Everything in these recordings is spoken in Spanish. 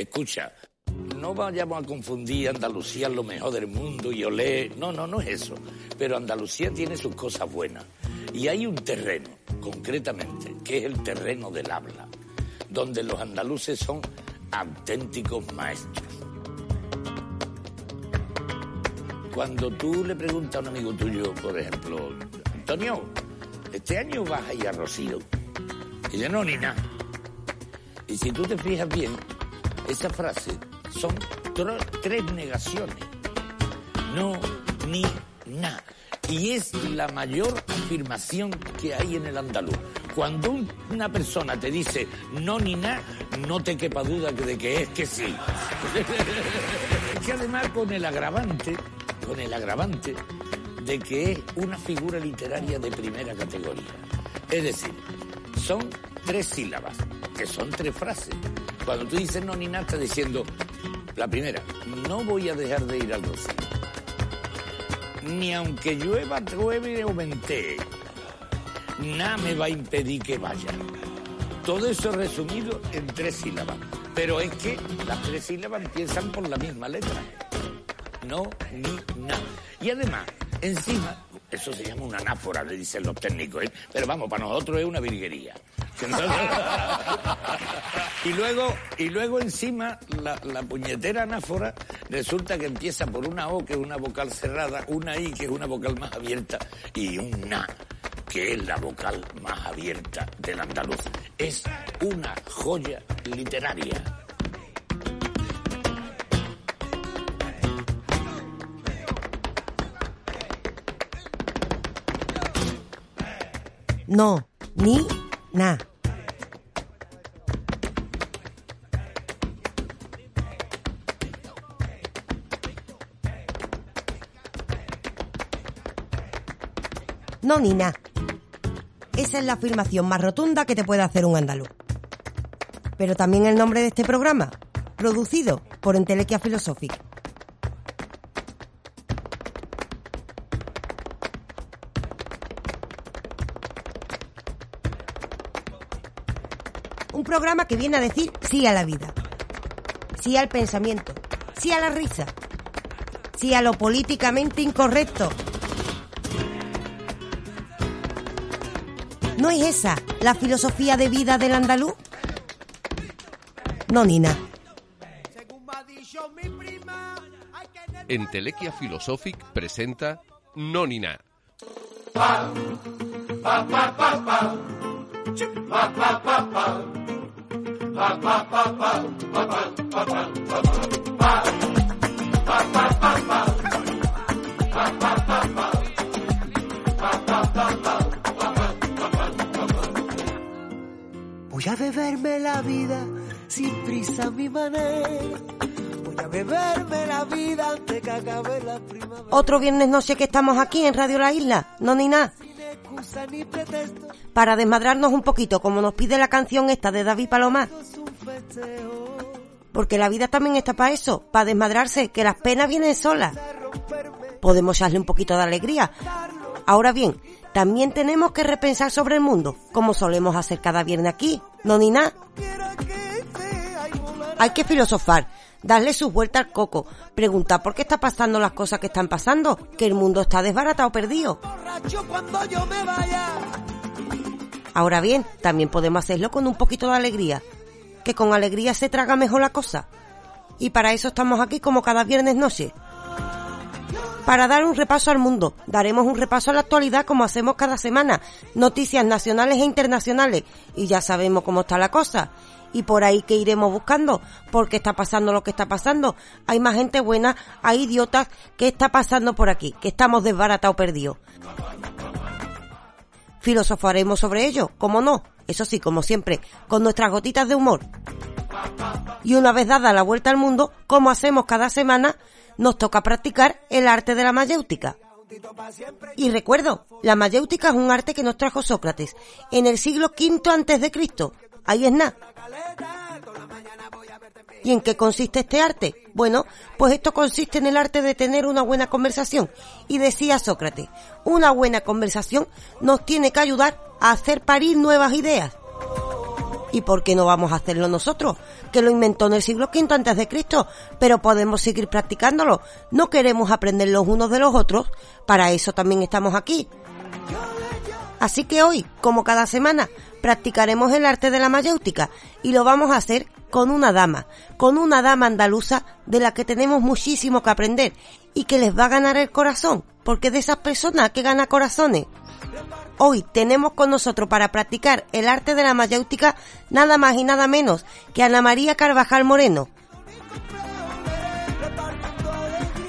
escucha, no vayamos a confundir Andalucía lo mejor del mundo y olé. No, no, no es eso. Pero Andalucía tiene sus cosas buenas. Y hay un terreno, concretamente, que es el terreno del habla, donde los andaluces son auténticos maestros. Cuando tú le preguntas a un amigo tuyo, por ejemplo, Antonio, este año vas a ir a Rocío. Y dice, no, ni nada. Y si tú te fijas bien, esa frase son tres negaciones. No, ni, nada. Y es la mayor afirmación que hay en el andaluz. Cuando una persona te dice no ni nada, no te quepa duda de que es que sí. es que además con el agravante, con el agravante de que es una figura literaria de primera categoría. Es decir, son tres sílabas, que son tres frases. Cuando tú dices no ni nada, estás diciendo, la primera, no voy a dejar de ir al rocío. Ni aunque llueva, llueve o ventee, nada me va a impedir que vaya. Todo eso resumido en tres sílabas. Pero es que las tres sílabas empiezan por la misma letra. No, ni, nada. Y además, encima, eso se llama una anáfora, le dicen los técnicos, ¿eh? pero vamos, para nosotros es una virguería. y luego, y luego encima la, puñetera anáfora resulta que empieza por una O que es una vocal cerrada, una I que es una vocal más abierta y un Na que es la vocal más abierta del andaluz. Es una joya literaria. No, ni na. No, ni na. Esa es la afirmación más rotunda que te puede hacer un andaluz. Pero también el nombre de este programa, producido por Entelequia Philosophic. Un programa que viene a decir sí a la vida, sí al pensamiento, sí a la risa, sí a lo políticamente incorrecto. ¿No es esa la filosofía de vida del andaluz? No, Nina. Entelequia Philosophic presenta Nonina. Voy a beberme la vida sin prisa mi manera. Voy a beberme la vida antes que acabe la primavera. Otro viernes no sé que estamos aquí en Radio La Isla, no ni nada. Para desmadrarnos un poquito, como nos pide la canción esta de David Palomar. Porque la vida también está para eso, para desmadrarse, que las penas vienen solas. Podemos echarle un poquito de alegría. Ahora bien, también tenemos que repensar sobre el mundo, como solemos hacer cada viernes aquí, no ni nada. Hay que filosofar, darle su vuelta al coco, preguntar por qué está pasando las cosas que están pasando, que el mundo está desbaratado, perdido. Ahora bien, también podemos hacerlo con un poquito de alegría, que con alegría se traga mejor la cosa. Y para eso estamos aquí como cada viernes noche. Para dar un repaso al mundo, daremos un repaso a la actualidad como hacemos cada semana, noticias nacionales e internacionales, y ya sabemos cómo está la cosa. Y por ahí que iremos buscando, porque está pasando lo que está pasando. Hay más gente buena, hay idiotas, ¿qué está pasando por aquí? Que estamos desbaratados perdidos. Filosofaremos sobre ello, como no, eso sí, como siempre, con nuestras gotitas de humor. Y una vez dada la vuelta al mundo, como hacemos cada semana, nos toca practicar el arte de la mayéutica. Y recuerdo, la mayéutica es un arte que nos trajo Sócrates en el siglo V antes de Cristo. Ahí es nada. ¿Y en qué consiste este arte? Bueno, pues esto consiste en el arte de tener una buena conversación. Y decía Sócrates, una buena conversación nos tiene que ayudar a hacer parir nuevas ideas. ¿Y por qué no vamos a hacerlo nosotros? Que lo inventó en el siglo V antes de Cristo, pero podemos seguir practicándolo. No queremos aprender los unos de los otros, para eso también estamos aquí. Así que hoy, como cada semana, practicaremos el arte de la mayéutica y lo vamos a hacer con una dama, con una dama andaluza de la que tenemos muchísimo que aprender y que les va a ganar el corazón, porque de esas personas que gana corazones. Hoy tenemos con nosotros para practicar el arte de la mayéutica nada más y nada menos que Ana María Carvajal Moreno.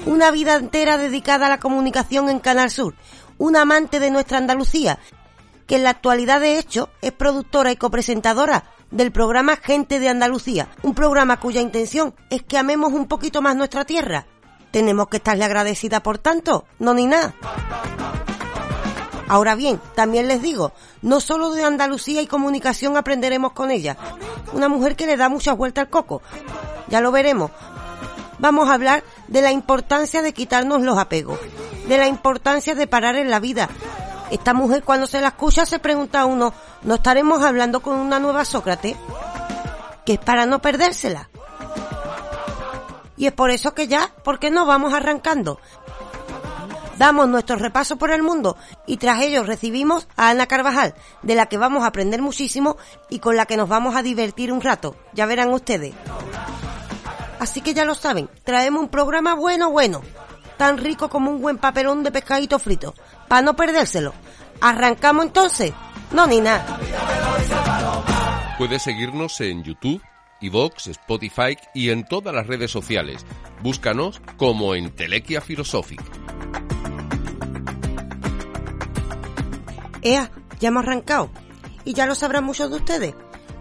Una vida entera dedicada a la comunicación en Canal Sur, una amante de nuestra Andalucía, que en la actualidad de hecho es productora y copresentadora del programa Gente de Andalucía, un programa cuya intención es que amemos un poquito más nuestra tierra. Tenemos que estarle agradecida por tanto, no ni nada. Ahora bien, también les digo, no solo de Andalucía y comunicación aprenderemos con ella. Una mujer que le da muchas vueltas al coco. Ya lo veremos. Vamos a hablar de la importancia de quitarnos los apegos, de la importancia de parar en la vida. Esta mujer cuando se la escucha se pregunta a uno, ¿no estaremos hablando con una nueva Sócrates? Que es para no perdérsela. Y es por eso que ya, ¿por qué no vamos arrancando? Damos nuestro repaso por el mundo y tras ello recibimos a Ana Carvajal, de la que vamos a aprender muchísimo y con la que nos vamos a divertir un rato. Ya verán ustedes. Así que ya lo saben, traemos un programa bueno, bueno, tan rico como un buen papelón de pescadito frito, para no perdérselo. ¿Arrancamos entonces? No, ni nada. Puedes seguirnos en YouTube, Evox, Spotify y en todas las redes sociales. Búscanos como Entelequia Philosophic. Ea, ya hemos arrancado. Y ya lo sabrán muchos de ustedes.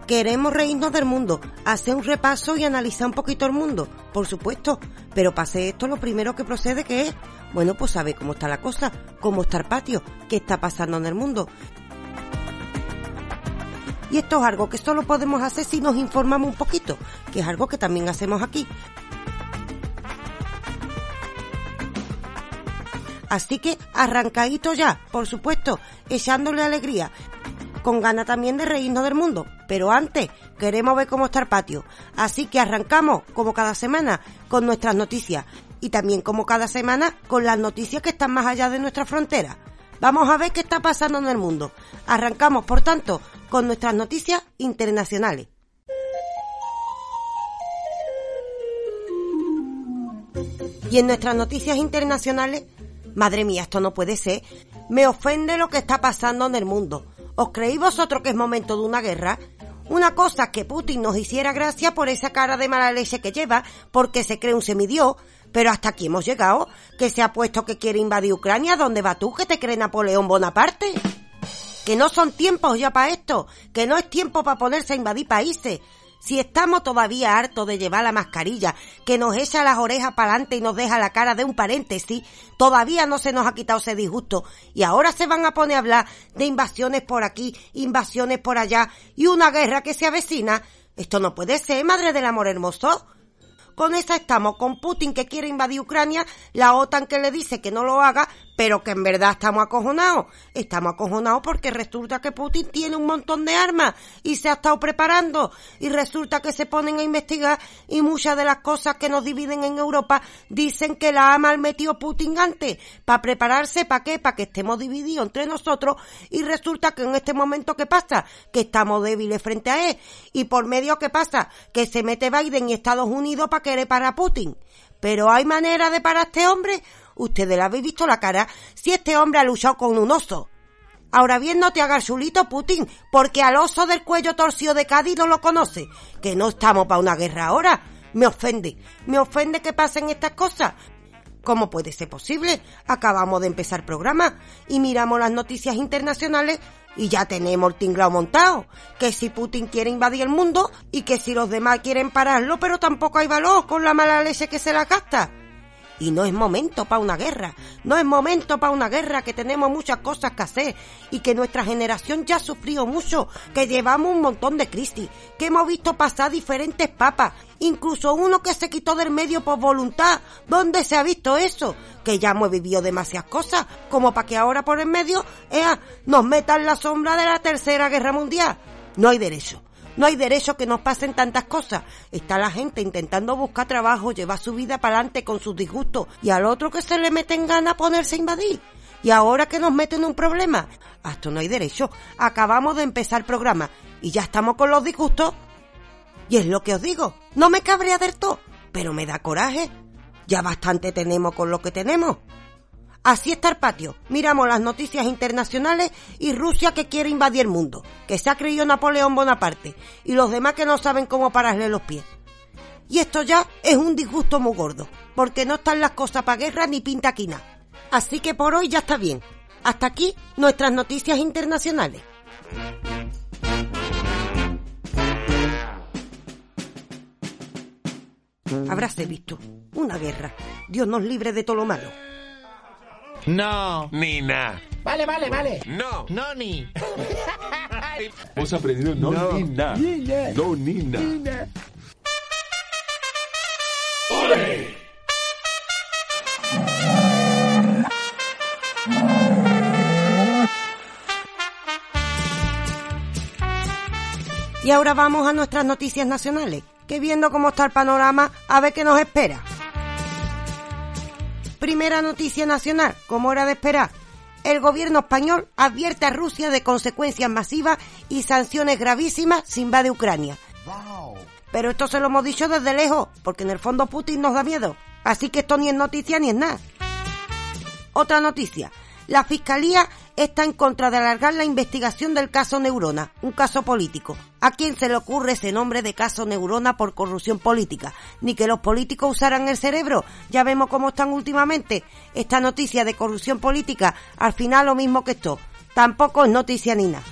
Queremos reírnos del mundo, hacer un repaso y analizar un poquito el mundo, por supuesto. Pero pase esto lo primero que procede que es, bueno, pues sabe cómo está la cosa, cómo está el patio, qué está pasando en el mundo. Y esto es algo que solo podemos hacer si nos informamos un poquito, que es algo que también hacemos aquí. Así que arrancadito ya, por supuesto, echándole alegría, con ganas también de reírnos del mundo. Pero antes, queremos ver cómo está el patio. Así que arrancamos, como cada semana, con nuestras noticias. Y también como cada semana, con las noticias que están más allá de nuestra frontera. Vamos a ver qué está pasando en el mundo. Arrancamos, por tanto, con nuestras noticias internacionales. Y en nuestras noticias internacionales Madre mía, esto no puede ser. Me ofende lo que está pasando en el mundo. ¿Os creéis vosotros que es momento de una guerra? Una cosa que Putin nos hiciera gracia por esa cara de mala leche que lleva, porque se cree un semidios, pero hasta aquí hemos llegado, que se ha puesto que quiere invadir Ucrania, ¿dónde va tú que te cree Napoleón Bonaparte? Que no son tiempos ya para esto, que no es tiempo para ponerse a invadir países, si estamos todavía hartos de llevar la mascarilla, que nos echa las orejas para adelante y nos deja la cara de un paréntesis, todavía no se nos ha quitado ese disgusto. Y ahora se van a poner a hablar de invasiones por aquí, invasiones por allá y una guerra que se avecina. Esto no puede ser, madre del amor hermoso. Con esa estamos, con Putin que quiere invadir Ucrania, la OTAN que le dice que no lo haga, pero que en verdad estamos acojonados. Estamos acojonados porque resulta que Putin tiene un montón de armas y se ha estado preparando y resulta que se ponen a investigar y muchas de las cosas que nos dividen en Europa dicen que la ha mal metido Putin antes para prepararse para qué, para que estemos divididos entre nosotros y resulta que en este momento ¿qué pasa? Que estamos débiles frente a él y por medio ¿qué pasa? Que se mete Biden y Estados Unidos para querer parar a Putin. Pero hay manera de parar a este hombre Ustedes le habéis visto la cara si este hombre ha luchado con un oso. Ahora bien, no te hagas chulito, Putin, porque al oso del cuello torcido de Cádiz no lo conoce. Que no estamos para una guerra ahora. Me ofende. Me ofende que pasen estas cosas. ¿Cómo puede ser posible? Acabamos de empezar programa y miramos las noticias internacionales y ya tenemos el tinglao montado. Que si Putin quiere invadir el mundo y que si los demás quieren pararlo, pero tampoco hay valor con la mala leche que se la gasta. Y no es momento para una guerra, no es momento para una guerra, que tenemos muchas cosas que hacer y que nuestra generación ya ha sufrido mucho, que llevamos un montón de crisis, que hemos visto pasar diferentes papas, incluso uno que se quitó del medio por voluntad. ¿Dónde se ha visto eso? Que ya hemos vivido demasiadas cosas, como para que ahora por en medio nos metan la sombra de la Tercera Guerra Mundial. No hay derecho. No hay derecho que nos pasen tantas cosas. Está la gente intentando buscar trabajo, llevar su vida para adelante con sus disgustos y al otro que se le mete en gana ponerse a invadir. Y ahora que nos meten en un problema. A esto no hay derecho. Acabamos de empezar el programa y ya estamos con los disgustos. Y es lo que os digo. No me cabrea del todo, pero me da coraje. Ya bastante tenemos con lo que tenemos. Así está el patio. Miramos las noticias internacionales y Rusia que quiere invadir el mundo, que se ha creído Napoleón Bonaparte, y los demás que no saben cómo pararle los pies. Y esto ya es un disgusto muy gordo, porque no están las cosas para guerra ni pinta. Así que por hoy ya está bien. Hasta aquí nuestras noticias internacionales. Habráse visto una guerra. Dios nos libre de todo lo malo. No. Nina. Vale, vale, vale. No. No, ni. Hemos aprendido no, Nina. No Nina. Y ahora vamos a nuestras noticias nacionales, que viendo cómo está el panorama, a ver qué nos espera. Primera noticia nacional, como era de esperar. El gobierno español advierte a Rusia de consecuencias masivas y sanciones gravísimas si invade Ucrania. Pero esto se lo hemos dicho desde lejos, porque en el fondo Putin nos da miedo. Así que esto ni es noticia ni es nada. Otra noticia. La Fiscalía está en contra de alargar la investigación del caso Neurona, un caso político. ¿A quién se le ocurre ese nombre de caso Neurona por corrupción política? Ni que los políticos usaran el cerebro. Ya vemos cómo están últimamente. Esta noticia de corrupción política, al final lo mismo que esto. Tampoco es noticia ni nada.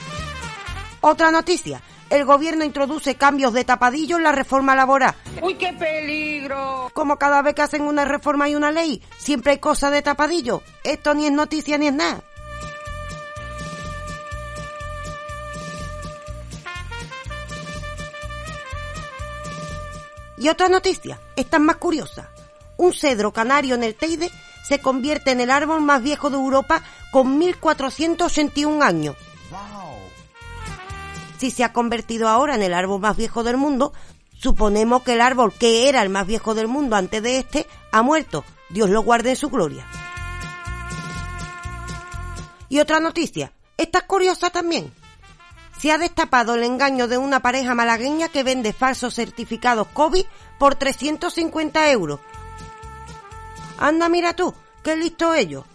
Otra noticia. El gobierno introduce cambios de tapadillo en la reforma laboral. ¡Uy, qué peligro! Como cada vez que hacen una reforma y una ley, siempre hay cosas de tapadillo. Esto ni es noticia ni es nada. Y otra noticia, esta es más curiosa. Un cedro canario en el Teide se convierte en el árbol más viejo de Europa con 1481 años. Si se ha convertido ahora en el árbol más viejo del mundo, suponemos que el árbol que era el más viejo del mundo antes de este ha muerto. Dios lo guarde en su gloria. Y otra noticia, esta es curiosa también. Se ha destapado el engaño de una pareja malagueña que vende falsos certificados COVID por 350 euros. Anda, mira tú, qué listo ellos.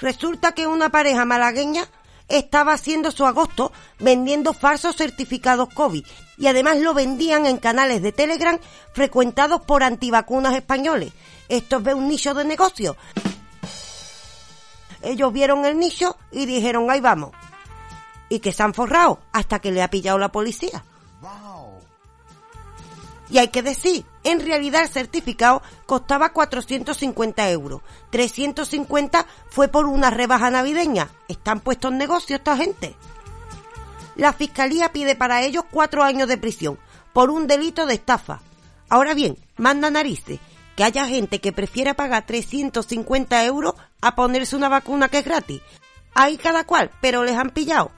Resulta que una pareja malagueña estaba haciendo su agosto vendiendo falsos certificados COVID y además lo vendían en canales de Telegram frecuentados por antivacunas españoles. Esto es un nicho de negocio. Ellos vieron el nicho y dijeron, ahí vamos. Y que se han forrado hasta que le ha pillado la policía. Y hay que decir, en realidad el certificado costaba 450 euros. 350 fue por una rebaja navideña. Están puestos en negocio esta gente. La fiscalía pide para ellos cuatro años de prisión por un delito de estafa. Ahora bien, manda narices que haya gente que prefiera pagar 350 euros a ponerse una vacuna que es gratis. Ahí cada cual, pero les han pillado.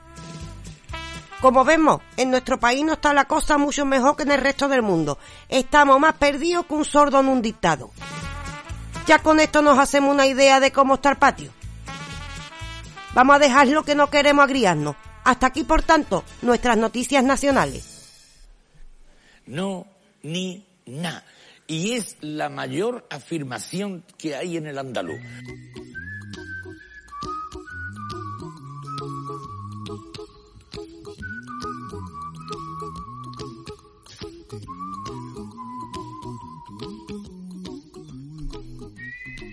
Como vemos, en nuestro país no está la cosa mucho mejor que en el resto del mundo. Estamos más perdidos que un sordo en un dictado. Ya con esto nos hacemos una idea de cómo está el patio. Vamos a dejar lo que no queremos agriarnos. Hasta aquí, por tanto, nuestras noticias nacionales. No, ni na. Y es la mayor afirmación que hay en el andaluz.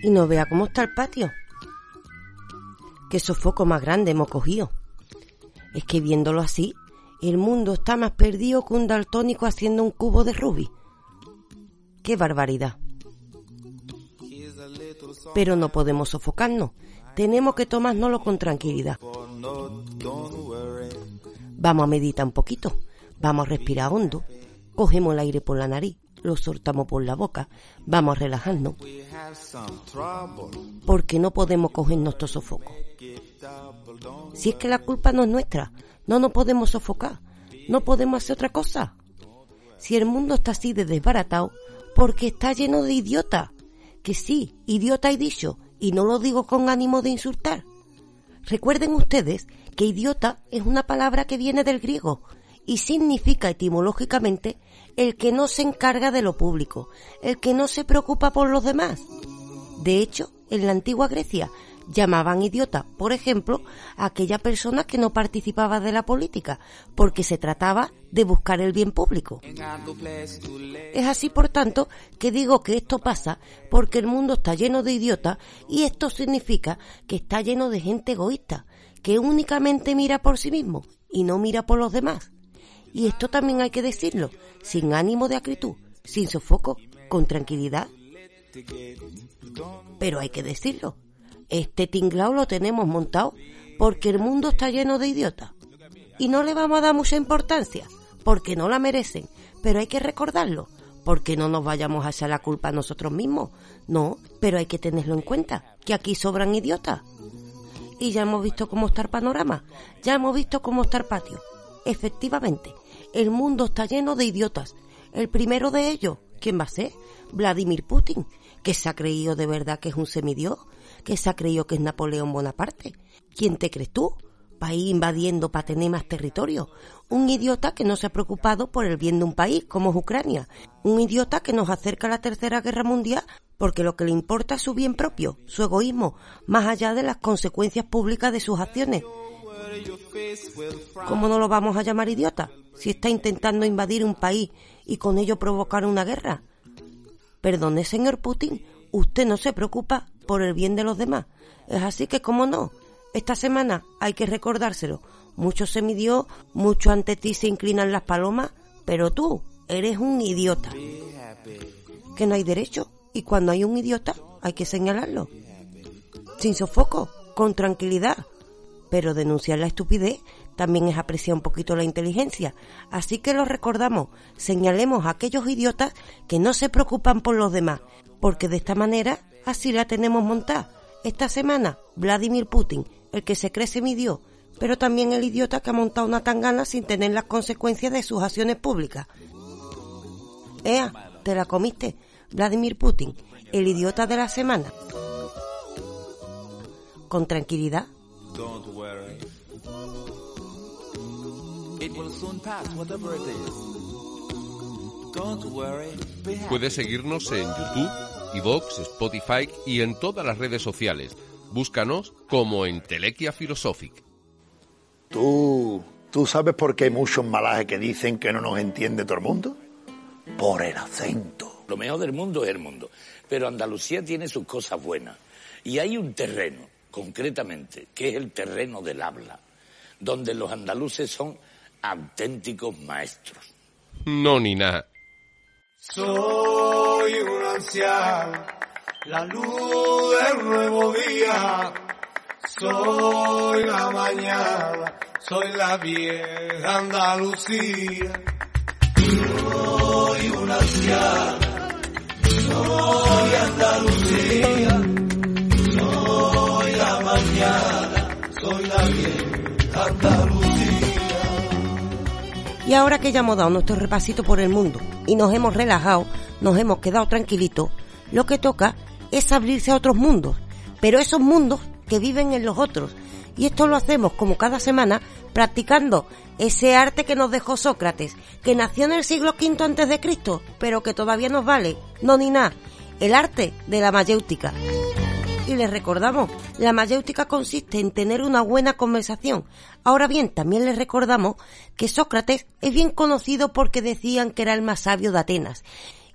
Y no vea cómo está el patio. Qué sofoco más grande hemos cogido. Es que viéndolo así, el mundo está más perdido que un daltónico haciendo un cubo de rubí. ¡Qué barbaridad! Pero no podemos sofocarnos. Tenemos que tomárnoslo con tranquilidad. Vamos a meditar un poquito. Vamos a respirar hondo. Cogemos el aire por la nariz. Lo soltamos por la boca. Vamos a relajarnos. Porque no podemos cogernos estos sofocos. Si es que la culpa no es nuestra, no nos podemos sofocar. No podemos hacer otra cosa. si el mundo está así de desbaratado, porque está lleno de idiota. Que sí, idiota he dicho, y no lo digo con ánimo de insultar. Recuerden ustedes que idiota es una palabra que viene del griego y significa etimológicamente el que no se encarga de lo público, el que no se preocupa por los demás. De hecho, en la antigua Grecia llamaban idiota, por ejemplo, aquella persona que no participaba de la política, porque se trataba de buscar el bien público. Es así, por tanto, que digo que esto pasa porque el mundo está lleno de idiotas y esto significa que está lleno de gente egoísta, que únicamente mira por sí mismo y no mira por los demás. Y esto también hay que decirlo, sin ánimo de acritud, sin sofoco, con tranquilidad. Pero hay que decirlo, este tinglao lo tenemos montado porque el mundo está lleno de idiotas. Y no le vamos a dar mucha importancia, porque no la merecen, pero hay que recordarlo, porque no nos vayamos a echar la culpa a nosotros mismos. No, pero hay que tenerlo en cuenta, que aquí sobran idiotas. Y ya hemos visto cómo está el panorama, ya hemos visto cómo está el patio. Efectivamente, el mundo está lleno de idiotas. El primero de ellos, ¿quién va a ser? Vladimir Putin, que se ha creído de verdad que es un semidios, que se ha creído que es Napoleón Bonaparte. ¿Quién te crees tú? País invadiendo para tener más territorio. Un idiota que no se ha preocupado por el bien de un país como es Ucrania. Un idiota que nos acerca a la Tercera Guerra Mundial porque lo que le importa es su bien propio, su egoísmo, más allá de las consecuencias públicas de sus acciones. ¿Cómo no lo vamos a llamar idiota si está intentando invadir un país y con ello provocar una guerra? Perdone, señor Putin, usted no se preocupa por el bien de los demás. Es así que, ¿cómo no? Esta semana hay que recordárselo. Mucho se midió, mucho ante ti se inclinan las palomas, pero tú eres un idiota. Que no hay derecho, y cuando hay un idiota hay que señalarlo. Sin sofoco, con tranquilidad. Pero denunciar la estupidez también es apreciar un poquito la inteligencia. Así que lo recordamos, señalemos a aquellos idiotas que no se preocupan por los demás, porque de esta manera así la tenemos montada. Esta semana, Vladimir Putin, el que se cree midió, pero también el idiota que ha montado una tangana sin tener las consecuencias de sus acciones públicas. Ea, te la comiste, Vladimir Putin, el idiota de la semana. Con tranquilidad. Puedes seguirnos en YouTube, iVoox, Spotify y en todas las redes sociales. Búscanos como Entelequia Philosophic. ¿Tú, ¿Tú sabes por qué hay muchos malajes que dicen que no nos entiende todo el mundo? Por el acento. Lo mejor del mundo es el mundo. Pero Andalucía tiene sus cosas buenas. Y hay un terreno, concretamente, que es el terreno del habla, donde los andaluces son auténticos maestros. No, ni nada. Soy un anciano, la luz del nuevo día. Soy la mañana, soy la vieja Andalucía. Soy un anciano, soy Andalucía. Y ahora que ya hemos dado nuestro repasito por el mundo y nos hemos relajado, nos hemos quedado tranquilitos, lo que toca es abrirse a otros mundos, pero esos mundos que viven en los otros. Y esto lo hacemos como cada semana practicando ese arte que nos dejó Sócrates, que nació en el siglo V antes de Cristo, pero que todavía nos vale, no ni nada, el arte de la mayéutica. Y les recordamos, la mayéutica consiste en tener una buena conversación. Ahora bien, también les recordamos que Sócrates es bien conocido porque decían que era el más sabio de Atenas.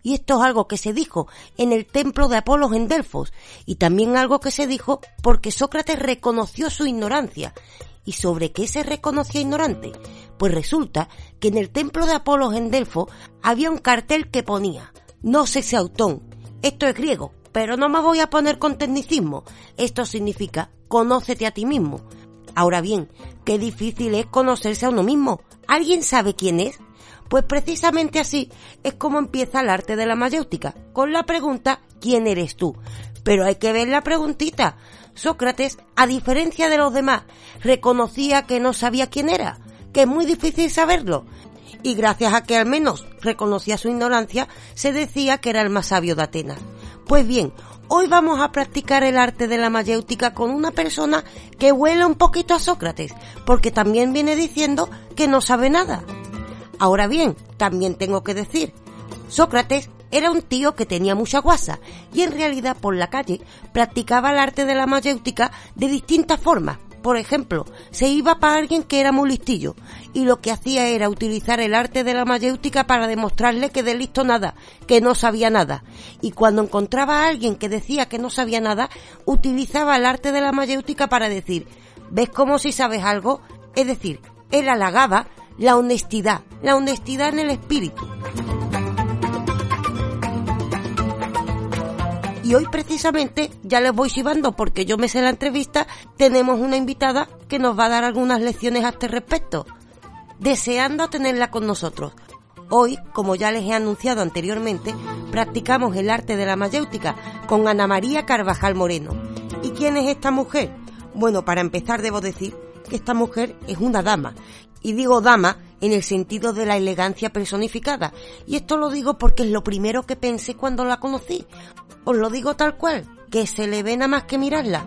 Y esto es algo que se dijo en el templo de Apolos en Delfos, y también algo que se dijo porque Sócrates reconoció su ignorancia. ¿Y sobre qué se reconocía ignorante? Pues resulta que en el templo de Apolos en Delfos había un cartel que ponía, no se autón. Esto es griego, pero no me voy a poner con tecnicismo. Esto significa conócete a ti mismo. Ahora bien, qué difícil es conocerse a uno mismo. ¿Alguien sabe quién es? Pues precisamente así es como empieza el arte de la mayéutica, con la pregunta ¿quién eres tú? Pero hay que ver la preguntita. Sócrates, a diferencia de los demás, reconocía que no sabía quién era, que es muy difícil saberlo. y gracias a que al menos reconocía su ignorancia, se decía que era el más sabio de Atenas. Pues bien, hoy vamos a practicar el arte de la mayéutica con una persona que huele un poquito a Sócrates, porque también viene diciendo que no sabe nada. Ahora bien, también tengo que decir, Sócrates era un tío que tenía mucha guasa y en realidad por la calle practicaba el arte de la mayéutica de distintas formas. Por ejemplo, se iba para alguien que era muy listillo y lo que hacía era utilizar el arte de la mayéutica para demostrarle que de listo nada, que no sabía nada. Y cuando encontraba a alguien que decía que no sabía nada, utilizaba el arte de la mayéutica para decir, ¿ves como si sabes algo? Es decir, él halagaba la honestidad, la honestidad en el espíritu. Y hoy precisamente, ya les voy chivando porque yo me sé la entrevista, tenemos una invitada que nos va a dar algunas lecciones a este respecto, deseando tenerla con nosotros. Hoy, como ya les he anunciado anteriormente, practicamos el arte de la mayéutica con Ana María Carvajal Moreno. ¿Y quién es esta mujer? Bueno, para empezar debo decir que esta mujer es una dama. Y digo dama en el sentido de la elegancia personificada. Y esto lo digo porque es lo primero que pensé cuando la conocí. Os lo digo tal cual, que se le ve nada más que mirarla.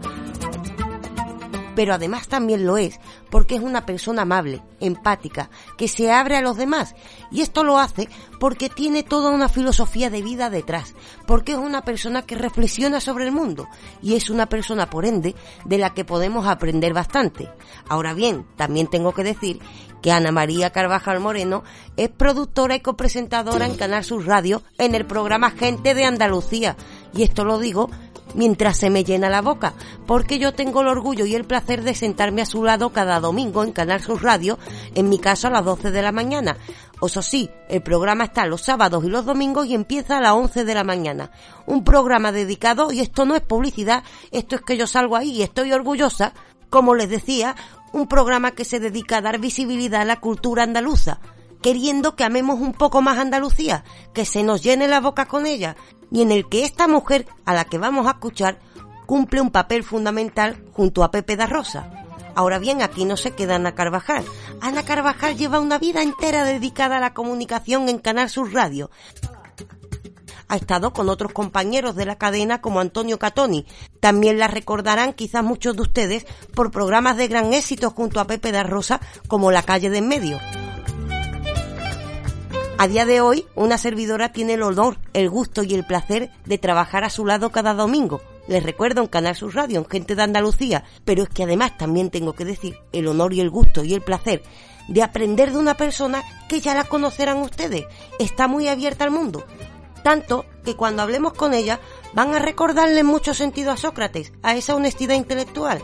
Pero además también lo es porque es una persona amable, empática, que se abre a los demás. Y esto lo hace porque tiene toda una filosofía de vida detrás, porque es una persona que reflexiona sobre el mundo y es una persona, por ende, de la que podemos aprender bastante. Ahora bien, también tengo que decir que Ana María Carvajal Moreno es productora y copresentadora en Canal Sur Radio en el programa Gente de Andalucía. Y esto lo digo mientras se me llena la boca, porque yo tengo el orgullo y el placer de sentarme a su lado cada domingo en Canal Sur Radio, en mi caso a las 12 de la mañana. Eso sí, el programa está los sábados y los domingos y empieza a las 11 de la mañana. Un programa dedicado, y esto no es publicidad, esto es que yo salgo ahí y estoy orgullosa, como les decía, un programa que se dedica a dar visibilidad a la cultura andaluza queriendo que amemos un poco más Andalucía, que se nos llene la boca con ella, y en el que esta mujer a la que vamos a escuchar cumple un papel fundamental junto a Pepe da Rosa. Ahora bien, aquí no se queda Ana Carvajal. Ana Carvajal lleva una vida entera dedicada a la comunicación en Canal Sur Radio. Ha estado con otros compañeros de la cadena como Antonio Catoni. También la recordarán quizás muchos de ustedes por programas de gran éxito junto a Pepe da Rosa como La calle de en medio. A día de hoy, una servidora tiene el honor, el gusto y el placer de trabajar a su lado cada domingo. Les recuerdo en Canal Sur Radio, en Gente de Andalucía, pero es que además también tengo que decir el honor y el gusto y el placer de aprender de una persona que ya la conocerán ustedes. Está muy abierta al mundo. Tanto que cuando hablemos con ella van a recordarle mucho sentido a Sócrates, a esa honestidad intelectual.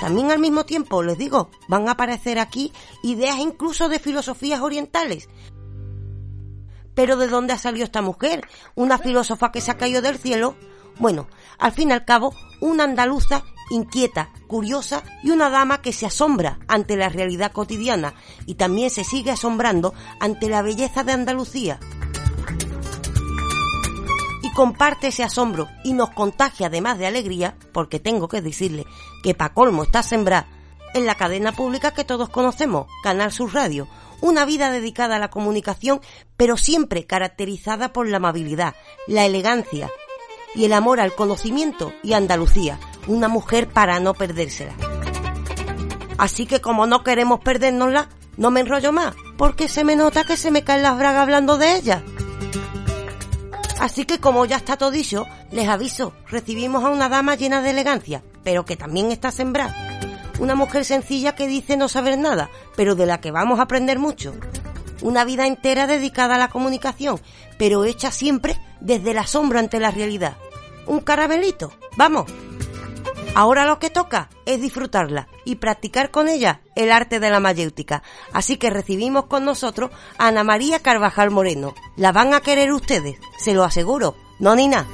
También al mismo tiempo, les digo, van a aparecer aquí ideas incluso de filosofías orientales, pero ¿de dónde ha salido esta mujer? ¿Una filósofa que se ha caído del cielo? Bueno, al fin y al cabo, una andaluza inquieta, curiosa y una dama que se asombra ante la realidad cotidiana y también se sigue asombrando ante la belleza de Andalucía. Y comparte ese asombro y nos contagia además de alegría, porque tengo que decirle que pa' colmo está sembrada en la cadena pública que todos conocemos, Canal Sur Radio, una vida dedicada a la comunicación, pero siempre caracterizada por la amabilidad, la elegancia y el amor al conocimiento y Andalucía, una mujer para no perdérsela. Así que como no queremos perdérnosla, no me enrollo más, porque se me nota que se me caen las bragas hablando de ella. Así que como ya está todo dicho, les aviso, recibimos a una dama llena de elegancia, pero que también está sembrada una mujer sencilla que dice no saber nada, pero de la que vamos a aprender mucho. Una vida entera dedicada a la comunicación, pero hecha siempre desde el asombro ante la realidad. Un caramelito, vamos. Ahora lo que toca es disfrutarla y practicar con ella el arte de la mayéutica. Así que recibimos con nosotros a Ana María Carvajal Moreno. La van a querer ustedes, se lo aseguro. No ni nada.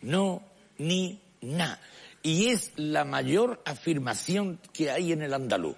No, ni nada. Y es la mayor afirmación que hay en el andaluz.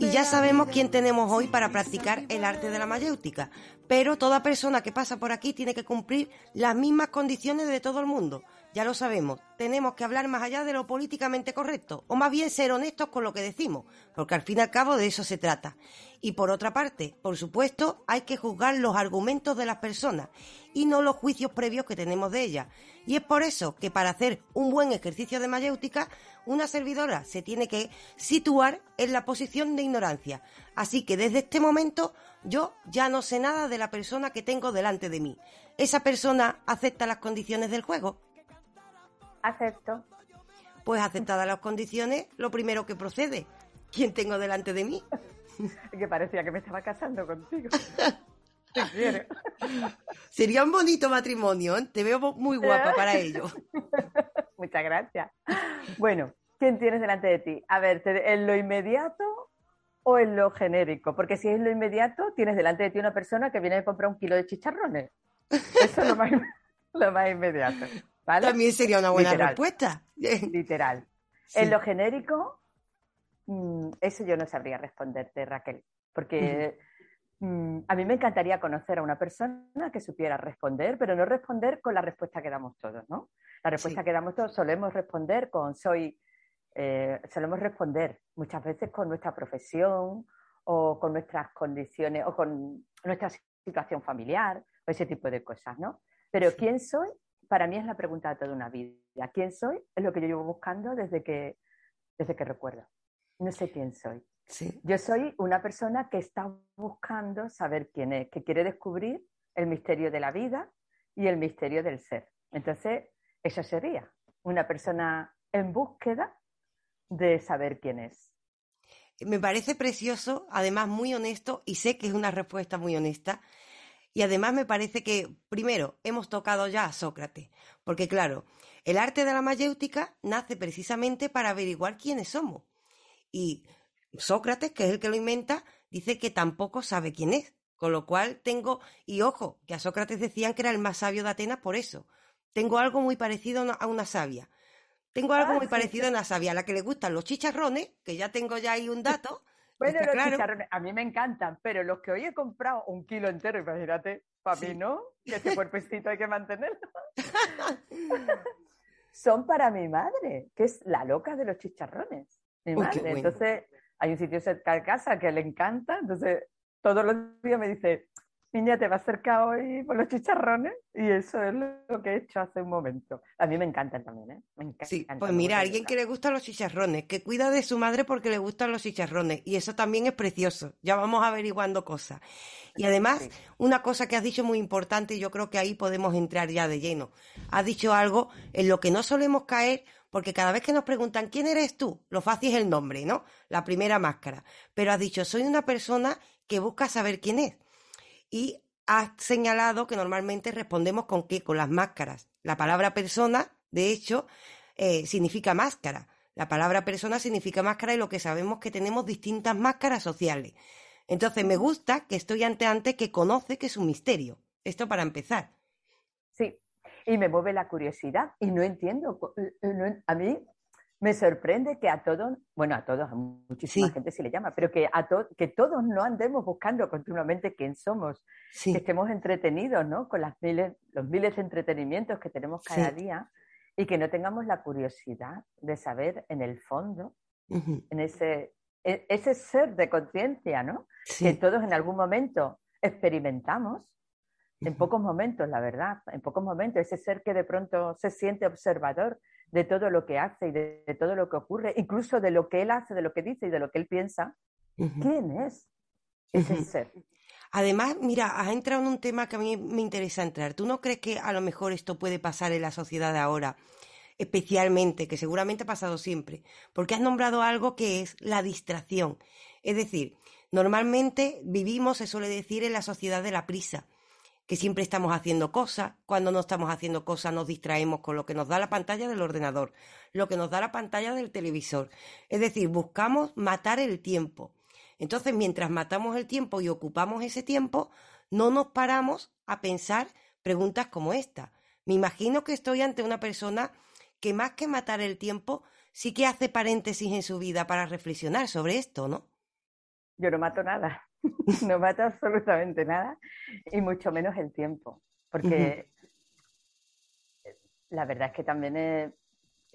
Y ya sabemos quién tenemos hoy para practicar el arte de la mayéutica. Pero toda persona que pasa por aquí tiene que cumplir las mismas condiciones de todo el mundo. Ya lo sabemos, tenemos que hablar más allá de lo políticamente correcto, o más bien ser honestos con lo que decimos, porque al fin y al cabo de eso se trata. Y por otra parte, por supuesto, hay que juzgar los argumentos de las personas y no los juicios previos que tenemos de ellas. Y es por eso que para hacer un buen ejercicio de mayéutica, una servidora se tiene que situar en la posición de ignorancia. Así que desde este momento yo ya no sé nada de la persona que tengo delante de mí. ¿Esa persona acepta las condiciones del juego? Acepto. Pues aceptadas las condiciones, lo primero que procede. ¿Quién tengo delante de mí? Que parecía que me estaba casando contigo. Te. Sería un bonito matrimonio, ¿eh? te veo muy guapa para ello. Muchas gracias. Bueno, ¿quién tienes delante de ti? A ver, ¿te- ¿en lo inmediato o en lo genérico? Porque si es lo inmediato, tienes delante de ti una persona que viene a comprar un kilo de chicharrones. Eso es lo más, lo más inmediato. ¿vale? También sería una buena Literal. respuesta. Literal. Sí. En lo genérico, mm, eso yo no sabría responderte, Raquel, porque a mí me encantaría conocer a una persona que supiera responder, pero no responder con la respuesta que damos todos, ¿no? La respuesta Sí. que damos todos solemos responder con soy, eh, solemos responder muchas veces con nuestra profesión o con nuestras condiciones o con nuestra situación familiar o ese tipo de cosas, ¿no? Pero ¿quién soy? Para mí es la pregunta de toda una vida. ¿Quién soy? Es lo que yo llevo buscando desde que, desde que recuerdo. No sé quién soy. Sí. Yo soy una persona que está buscando saber quién es, que quiere descubrir el misterio de la vida y el misterio del ser. Entonces, eso sería una persona en búsqueda de saber quién es. Me parece precioso, además muy honesto, y sé que es una respuesta muy honesta. Y además me parece que, primero, hemos tocado ya a Sócrates, porque claro, el arte de la mayéutica nace precisamente para averiguar quiénes somos. Y Sócrates, que es el que lo inventa, dice que tampoco sabe quién es. Con lo cual tengo, y ojo, que a Sócrates decían que era el más sabio de Atenas por eso. Tengo algo muy parecido a una, sabia. Tengo algo Ah, muy sí, parecido a una sabia, a la que le gustan los chicharrones, que ya tengo ya ahí un dato. Bueno, está los claro. chicharrones a mí me encantan, pero los que hoy he comprado un kilo entero, imagínate, para Sí. mí no, que ese cuerpecito hay que mantenerlo. Son para mi madre, que es la loca de los chicharrones. Mi Uy, madre. bueno. Entonces, hay un sitio cerca de casa que le encanta, entonces todos los días me dice, niña, te vas cerca hoy por los chicharrones, y eso es lo que he hecho hace un momento. A mí me encantan también, ¿eh? Me encantan. Sí, pues mira, alguien que le gustan los chicharrones, que cuida de su madre porque le gustan los chicharrones, y eso también es precioso. Ya vamos averiguando cosas. Y además, Sí. una cosa que has dicho muy importante, y yo creo que ahí podemos entrar ya de lleno. Has dicho algo en lo que no solemos caer, porque cada vez que nos preguntan quién eres tú, lo fácil es el nombre, ¿no? La primera máscara. Pero has dicho, soy una persona que busca saber quién es. Y has señalado que normalmente respondemos con qué, con las máscaras. La palabra persona, de hecho, eh, significa máscara. La palabra persona significa máscara y lo que sabemos que tenemos distintas máscaras sociales. Entonces me gusta que estoy ante ante que conoce que es un misterio. Esto para empezar. Sí, y me mueve la curiosidad y no entiendo. eh, eh, no a mí me sorprende que a todos, bueno, a todos, a muchísima Sí. gente se le llama, pero que, a to- que todos no andemos buscando continuamente quién somos, que Sí, estemos entretenidos, ¿no? Con las miles, los miles de entretenimientos que tenemos cada Sí. día y que no tengamos la curiosidad de saber en el fondo, ujú, en ese, e- ese ser de conciencia, ¿no? que todos en algún momento experimentamos, en pocos momentos, la verdad, en pocos momentos, ese ser que de pronto se siente observador de todo lo que hace y de, de todo lo que ocurre, incluso de lo que él hace, de lo que dice y de lo que él piensa. ¿quién es ese ser? Además, mira, has entrado en un tema que a mí me interesa entrar. ¿Tú no crees que a lo mejor esto puede pasar en la sociedad de ahora? Especialmente, que seguramente ha pasado siempre, porque has nombrado algo que es la distracción. Es decir, normalmente vivimos, se suele decir, en la sociedad de la prisa, que siempre estamos haciendo cosas, cuando no estamos haciendo cosas nos distraemos con lo que nos da la pantalla del ordenador, lo que nos da la pantalla del televisor. Es decir, buscamos matar el tiempo. Entonces, mientras matamos el tiempo y ocupamos ese tiempo, no nos paramos a pensar preguntas como esta. Me imagino que estoy ante una persona que más que matar el tiempo, sí que hace paréntesis en su vida para reflexionar sobre esto, ¿no? Yo no mato nada, no mato absolutamente nada, y mucho menos el tiempo, porque la verdad es que también es,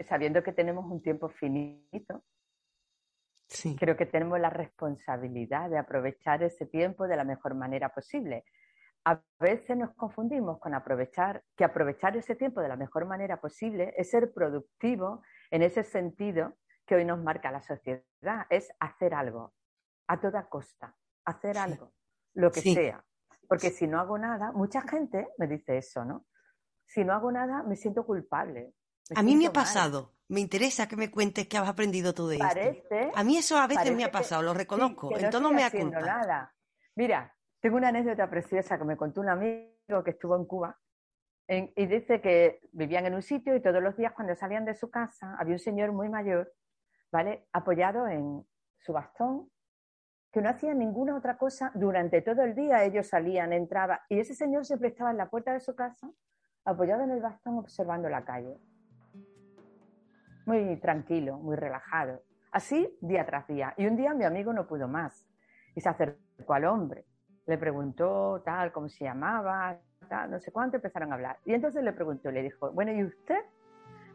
sabiendo que tenemos un tiempo finito, creo que tenemos la responsabilidad de aprovechar ese tiempo de la mejor manera posible. A veces nos confundimos con aprovechar, que aprovechar ese tiempo de la mejor manera posible es ser productivo en ese sentido que hoy nos marca la sociedad, es hacer algo, a toda costa, hacer algo, lo que sea. Porque si no hago nada, mucha gente me dice eso, ¿no? Si no hago nada, me siento culpable. a mí me ha pasado. Me interesa que me cuentes qué has aprendido tú de esto. A mí eso a veces me ha pasado, lo reconozco. Entonces no me ha culpa. nada. Mira, tengo una anécdota preciosa que me contó un amigo que estuvo en Cuba y dice que vivían en un sitio y todos los días cuando salían de su casa había un señor muy mayor, ¿vale? Apoyado en su bastón, que no hacía ninguna otra cosa durante todo el día. Ellos salían, entraban y ese señor siempre estaba en la puerta de su casa, apoyado en el bastón, observando la calle. Muy tranquilo, muy relajado. Así día tras día. Y un día mi amigo no pudo más y se acercó al hombre. Le preguntó tal, cómo se llamaba, no sé cuánto, empezaron a hablar. Y entonces le preguntó, le dijo, bueno, ¿y usted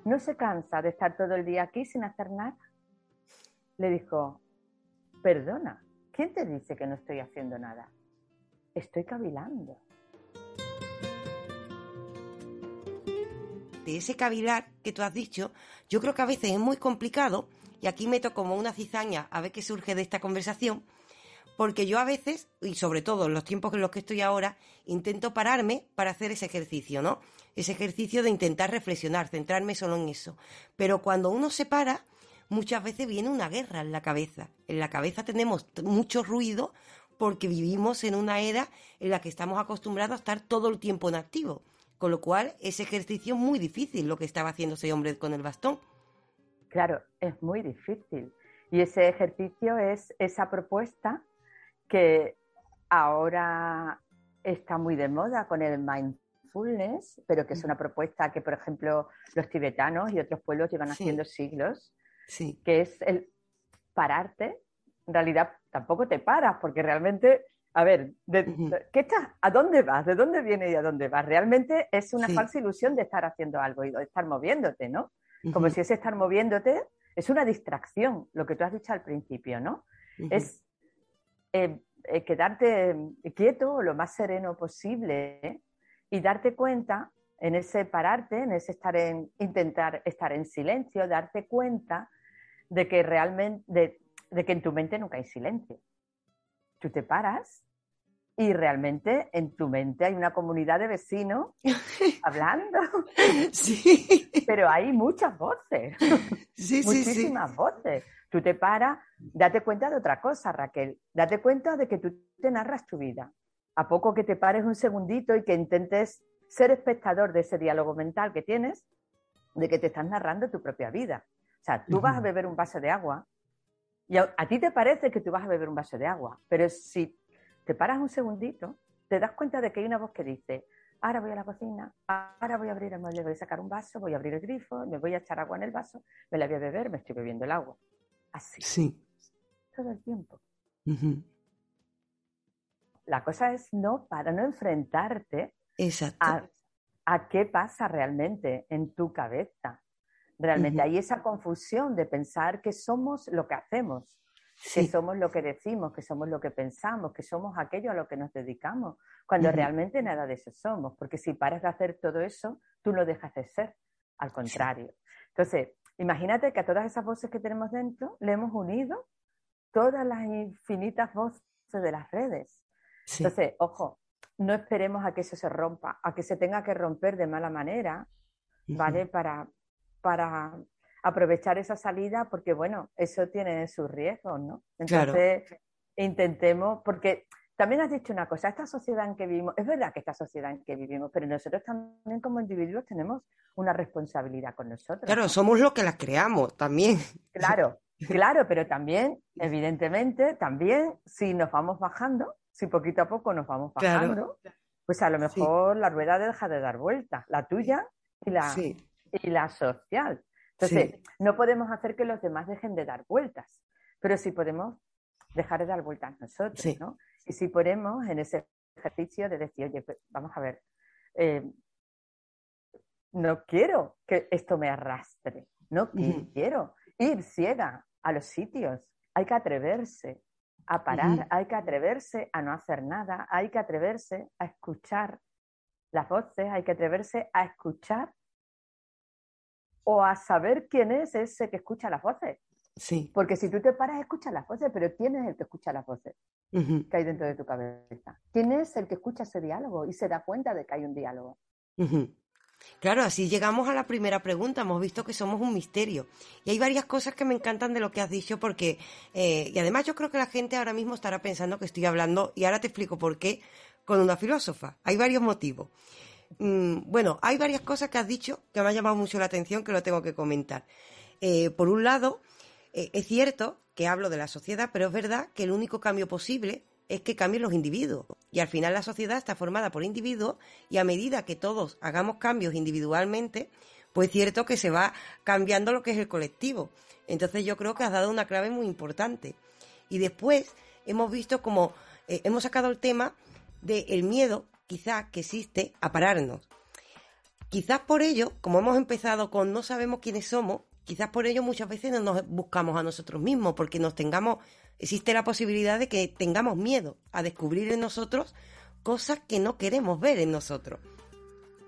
no se cansa de estar todo el día aquí sin hacer nada? Le dijo, perdona, ¿quién te dice que no estoy haciendo nada? Estoy cavilando. De ese cavilar que tú has dicho, yo creo que a veces es muy complicado, y aquí meto como una cizaña a ver qué surge de esta conversación, porque yo a veces, y sobre todo en los tiempos en los que estoy ahora, intento pararme para hacer ese ejercicio, ¿no? Ese ejercicio de intentar reflexionar, centrarme solo en eso. Pero cuando uno se para, muchas veces viene una guerra en la cabeza. En la cabeza tenemos mucho ruido porque vivimos en una era en la que estamos acostumbrados a estar todo el tiempo en activo. Con lo cual, ese ejercicio es muy difícil lo que estaba haciendo ese hombre con el bastón. Claro, es muy difícil. Y ese ejercicio es esa propuesta que ahora está muy de moda con el mindfulness, pero que es una propuesta que, por ejemplo, los tibetanos y otros pueblos llevan haciendo siglos, sí. que es el pararte. En realidad tampoco te paras, porque realmente, a ver, ¿qué estás? ¿A dónde vas? ¿De dónde viene y a dónde vas? Realmente es una falsa ilusión de estar haciendo algo y de estar moviéndote, ¿no? Como si ese estar moviéndote es una distracción, lo que tú has dicho al principio, ¿no? Es eh, eh, quedarte quieto lo más sereno posible y darte cuenta en ese pararte, en ese estar en, intentar estar en silencio, darte cuenta de que realmente, de, que en tu mente nunca hay silencio. Tú te paras y realmente en tu mente hay una comunidad de vecinos hablando. Sí. Pero hay muchas voces. Sí, Muchísimas voces. Tú te paras, date cuenta de otra cosa, Raquel. Date cuenta de que tú te narras tu vida. A poco que te pares un segundito y que intentes ser espectador de ese diálogo mental que tienes, de que te estás narrando tu propia vida. O sea, tú vas a beber un vaso de agua y a, ti te parece que tú vas a beber un vaso de agua, pero si te paras un segundito, te das cuenta de que hay una voz que dice, ahora voy a la cocina, ahora voy a abrir el mueble, voy a sacar un vaso, voy a abrir el grifo, me voy a echar agua en el vaso, me la voy a beber, me estoy bebiendo el agua así. Sí. Todo el tiempo. La cosa es no para no enfrentarte a, a, qué pasa realmente en tu cabeza. Realmente. Hay esa confusión de pensar que somos lo que hacemos, que somos lo que decimos, que somos lo que pensamos, que somos aquello a lo que nos dedicamos, cuando realmente nada de eso somos, porque si paras de hacer todo eso, tú no dejas de ser, al contrario. Entonces, Imagínate que a todas esas voces que tenemos dentro le hemos unido todas las infinitas voces de las redes. Entonces, ojo, no esperemos a que eso se rompa, a que se tenga que romper de mala manera, ¿vale? Para, para aprovechar esa salida, porque bueno, eso tiene sus riesgos, ¿no? Entonces, intentemos, porque también has dicho una cosa, esta sociedad en que vivimos, es verdad que esta sociedad en que vivimos, pero nosotros también como individuos tenemos una responsabilidad con nosotros. Claro, somos los que las creamos también. Claro, claro, pero también, evidentemente, también si nos vamos bajando, si poquito a poco nos vamos bajando, pues a lo mejor la rueda deja de dar vueltas, la tuya y la, y la social. Entonces, no podemos hacer que los demás dejen de dar vueltas, pero sí podemos dejar de dar vueltas nosotros, ¿no? Y si ponemos en ese ejercicio de decir, oye, pues, vamos a ver, eh, no quiero que esto me arrastre, no quiero ir ciega a los sitios, hay que atreverse a parar, hay que atreverse a no hacer nada, hay que atreverse a escuchar las voces, hay que atreverse a escuchar o a saber quién es ese que escucha las voces. Sí. Porque si tú te paras, escuchas las voces, pero ¿quién es el que escucha las voces que hay dentro de tu cabeza? ¿Quién es el que escucha ese diálogo y se da cuenta de que hay un diálogo? Claro, así llegamos a la primera pregunta. Hemos visto que somos un misterio. Y hay varias cosas que me encantan de lo que has dicho porque, eh, y además yo creo que la gente ahora mismo estará pensando que estoy hablando, y ahora te explico por qué, con una filósofa. Hay varios motivos. Mm, bueno, hay varias cosas que has dicho que me han llamado mucho la atención que lo tengo que comentar. Eh, por un lado, eh, es cierto que hablo de la sociedad, pero es verdad que el único cambio posible es que cambien los individuos. Y al final la sociedad está formada por individuos y a medida que todos hagamos cambios individualmente, pues es cierto que se va cambiando lo que es el colectivo. Entonces yo creo que has dado una clave muy importante. Y después hemos visto como eh, hemos sacado el tema del miedo quizás que existe a pararnos. Quizás por ello, como hemos empezado con no sabemos quiénes somos, quizás por ello muchas veces no nos buscamos a nosotros mismos, porque nos tengamos, existe la posibilidad de que tengamos miedo a descubrir en nosotros cosas que no queremos ver en nosotros.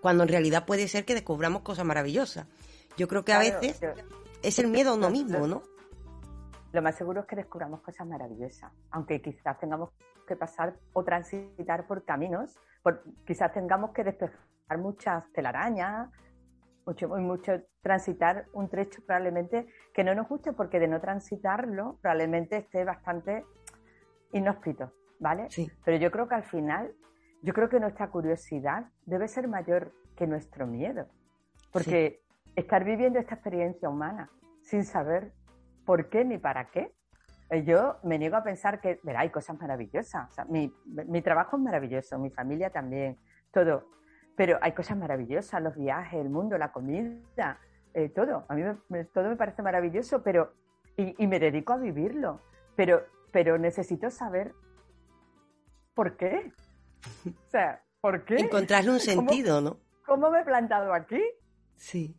Cuando en realidad puede ser que descubramos cosas maravillosas. Yo creo que a veces es el miedo a uno mismo, ¿no? Lo más seguro es que descubramos cosas maravillosas, aunque quizás tengamos que pasar o transitar por caminos, quizás tengamos que despejar muchas telarañas, mucho, mucho transitar un trecho probablemente que no nos guste porque de no transitarlo probablemente esté bastante inhóspito, ¿vale? Sí. Pero yo creo que al final, yo creo que nuestra curiosidad debe ser mayor que nuestro miedo, porque estar viviendo esta experiencia humana sin saber por qué ni para qué, yo me niego a pensar que, verá, hay cosas maravillosas. mi, mi, trabajo es maravilloso, mi familia también, todo. Pero hay cosas maravillosas, los viajes, el mundo, la comida, eh, todo. A mí me, todo me parece maravilloso, pero y, me dedico a vivirlo. Pero, pero necesito saber por qué. O sea, ¿por qué? Encontrarle un sentido, ¿no? ¿Cómo me he plantado aquí? Sí.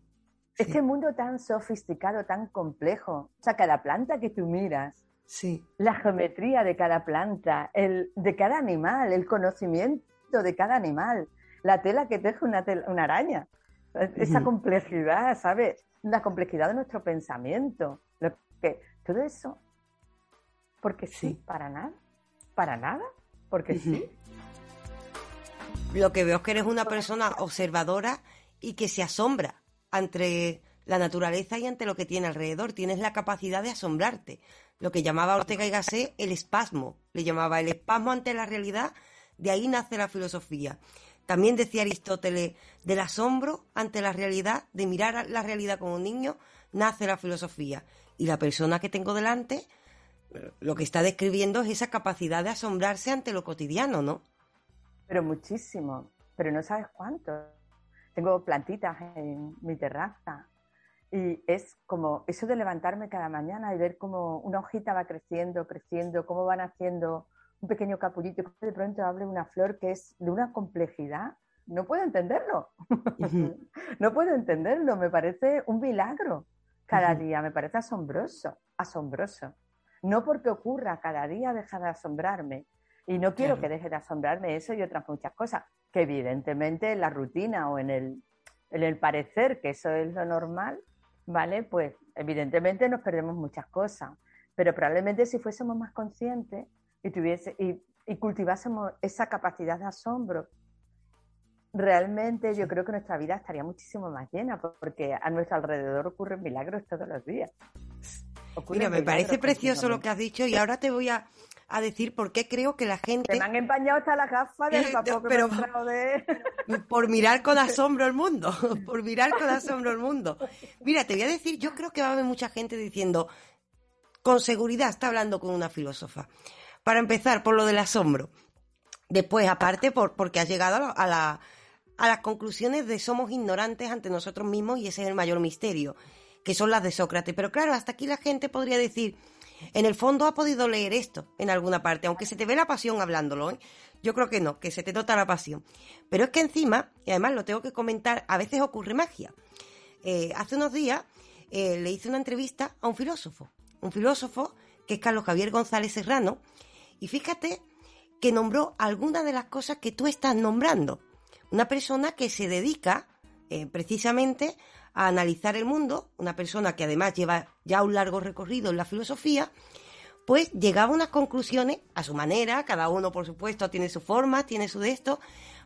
Este mundo tan sofisticado, tan complejo. O sea, cada planta que tú miras, sí. la geometría de cada planta, el, de cada animal, el conocimiento de cada animal, la tela que teje una, una araña, esa complejidad, ¿sabes? La complejidad de nuestro pensamiento, lo que, todo eso, porque sí, para nada, para nada, porque sí. Lo que veo es que eres una persona observadora y que se asombra ante la naturaleza y ante lo que tiene alrededor. Tienes la capacidad de asombrarte. Lo que llamaba Ortega y Gasset el espasmo. Le llamaba el espasmo ante la realidad. De ahí nace la filosofía. También decía Aristóteles, del asombro ante la realidad, de mirar la realidad como un niño, nace la filosofía. Y la persona que tengo delante, lo que está describiendo es esa capacidad de asombrarse ante lo cotidiano, ¿no? Pero muchísimo, pero no sabes cuánto. Tengo plantitas en mi terraza y es como eso de levantarme cada mañana y ver cómo una hojita va creciendo, creciendo, cómo van haciendo un pequeño capullito, que de pronto abre una flor que es de una complejidad. No puedo entenderlo. no puedo entenderlo. Me parece un milagro cada día. Me parece asombroso, asombroso. No porque ocurra cada día deja de asombrarme. Y no quiero que deje de asombrarme eso y otras muchas cosas. Que evidentemente en la rutina o en el, en el parecer que eso es lo normal, ¿vale? Pues evidentemente nos perdemos muchas cosas. Pero probablemente si fuésemos más conscientes, y, tuviese, y, y cultivásemos esa capacidad de asombro, realmente yo creo que nuestra vida estaría muchísimo más llena, porque a nuestro alrededor ocurren milagros todos los días. Mira, me parece precioso lo que has dicho y ahora te voy a, a, decir por qué creo que la gente... me han empañado hasta las gafas del pero, de... Por mirar con asombro el mundo, por mirar con asombro el mundo. Mira, te voy a decir, yo creo que va a haber mucha gente diciendo, con seguridad está hablando con una filósofa. Para empezar, por lo del asombro. Después, aparte, por, porque has llegado a, la, a las conclusiones de somos ignorantes ante nosotros mismos y ese es el mayor misterio. que son las de Sócrates. Pero claro, hasta aquí la gente podría decir, en el fondo ha podido leer esto en alguna parte, aunque se te ve la pasión hablándolo, ¿eh? Yo creo que no, que se te nota la pasión. Pero es que encima, y además lo tengo que comentar, a veces ocurre magia. Eh, hace unos días eh, le hice una entrevista a un filósofo, un filósofo que es Carlos Javier González Serrano, y fíjate que nombró algunas de las cosas que tú estás nombrando. Una persona que se dedica eh, precisamente a analizar el mundo, una persona que además lleva ya un largo recorrido en la filosofía, pues llegaba a unas conclusiones a su manera, cada uno por supuesto tiene su forma, tiene su de esto,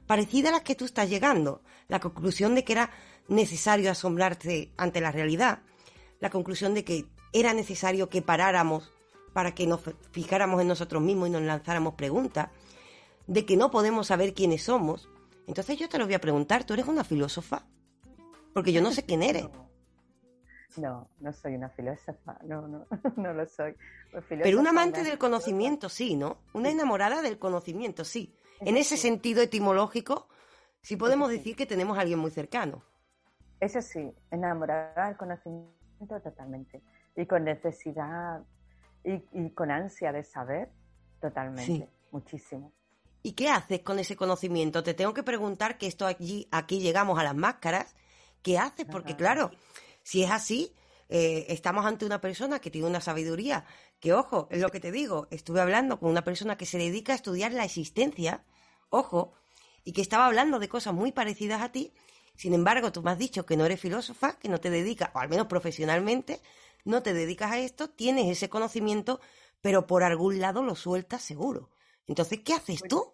parecida a las que tú estás llegando. La conclusión de que era necesario asombrarse ante la realidad, la conclusión de que era necesario que paráramos para que nos fijáramos en nosotros mismos y nos lanzáramos preguntas, de que no podemos saber quiénes somos. Entonces yo te lo voy a preguntar, ¿tú eres una filósofa? Porque yo no sé quién eres. No, no soy una filósofa, no, no, no lo soy. Pero un amante del conocimiento, sí, ¿no? Una enamorada del conocimiento, sí. En ese sentido etimológico, sí podemos decir que tenemos a alguien muy cercano. Eso sí, enamorada del conocimiento totalmente. Y con necesidad y, con ansia de saber, totalmente, muchísimo. ¿Y qué haces con ese conocimiento? Te tengo que preguntar que esto aquí, aquí llegamos a las máscaras. ¿Qué haces? Porque claro, si es así, eh, estamos ante una persona que tiene una sabiduría, que ojo, es lo que te digo, estuve hablando con una persona que se dedica a estudiar la existencia, ojo, y que estaba hablando de cosas muy parecidas a ti, sin embargo, tú me has dicho que no eres filósofa, que no te dedicas, o al menos profesionalmente, no te dedicas a esto, tienes ese conocimiento, pero por algún lado lo sueltas seguro. Entonces, ¿qué haces pues tú?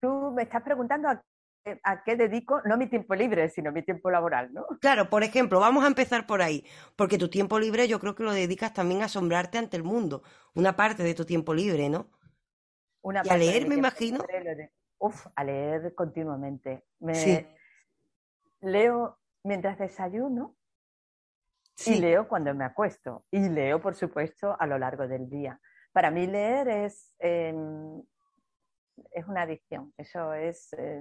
Tú me estás preguntando a, qué dedico, no mi tiempo libre, sino mi tiempo laboral, ¿no? Claro, por ejemplo, vamos a empezar por ahí, porque tu tiempo libre yo creo que lo dedicas también a asombrarte ante el mundo, una parte de tu tiempo libre, ¿no? Una y a leer, me imagino. Uf, a leer continuamente. Me... Leo mientras desayuno, y leo cuando me acuesto. Y leo, por supuesto, a lo largo del día. Para mí leer es, em, es una adicción. Eso es eh,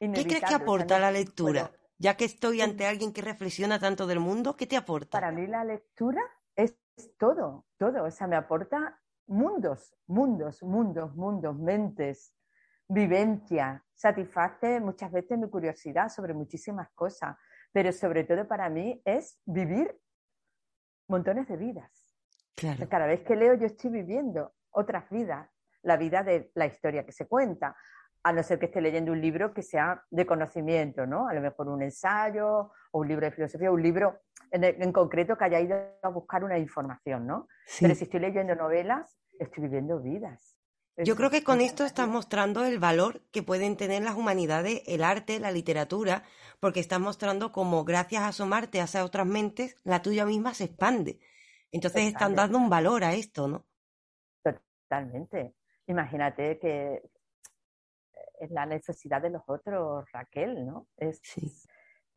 ¿Qué crees que aporta la lectura? ya que estoy ante alguien que reflexiona tanto del mundo, ¿qué te aporta? Para mí la lectura es todo, todo. O sea, me aporta mundos, mundos, mundos, mundos, mentes, vivencia. Satisface muchas veces mi curiosidad sobre muchísimas cosas pero sobre todo para mí es vivir montones de vidas. Cada vez que leo yo estoy viviendo otras vidas, la vida de la historia que se cuenta, a no ser que esté leyendo un libro que sea de conocimiento, ¿no? A lo mejor un ensayo o un libro de filosofía, un libro en, concreto que haya ido a buscar una información, ¿no? Pero si estoy leyendo novelas, estoy viviendo vidas. Yo creo que con esto estás mostrando el valor que pueden tener las humanidades, el arte, la literatura, porque estás mostrando cómo gracias a asomarte hacia otras mentes, la tuya misma se expande. Entonces están dando un valor a esto, ¿no? Totalmente. Imagínate que es la necesidad de los otros, Raquel, ¿no? Es,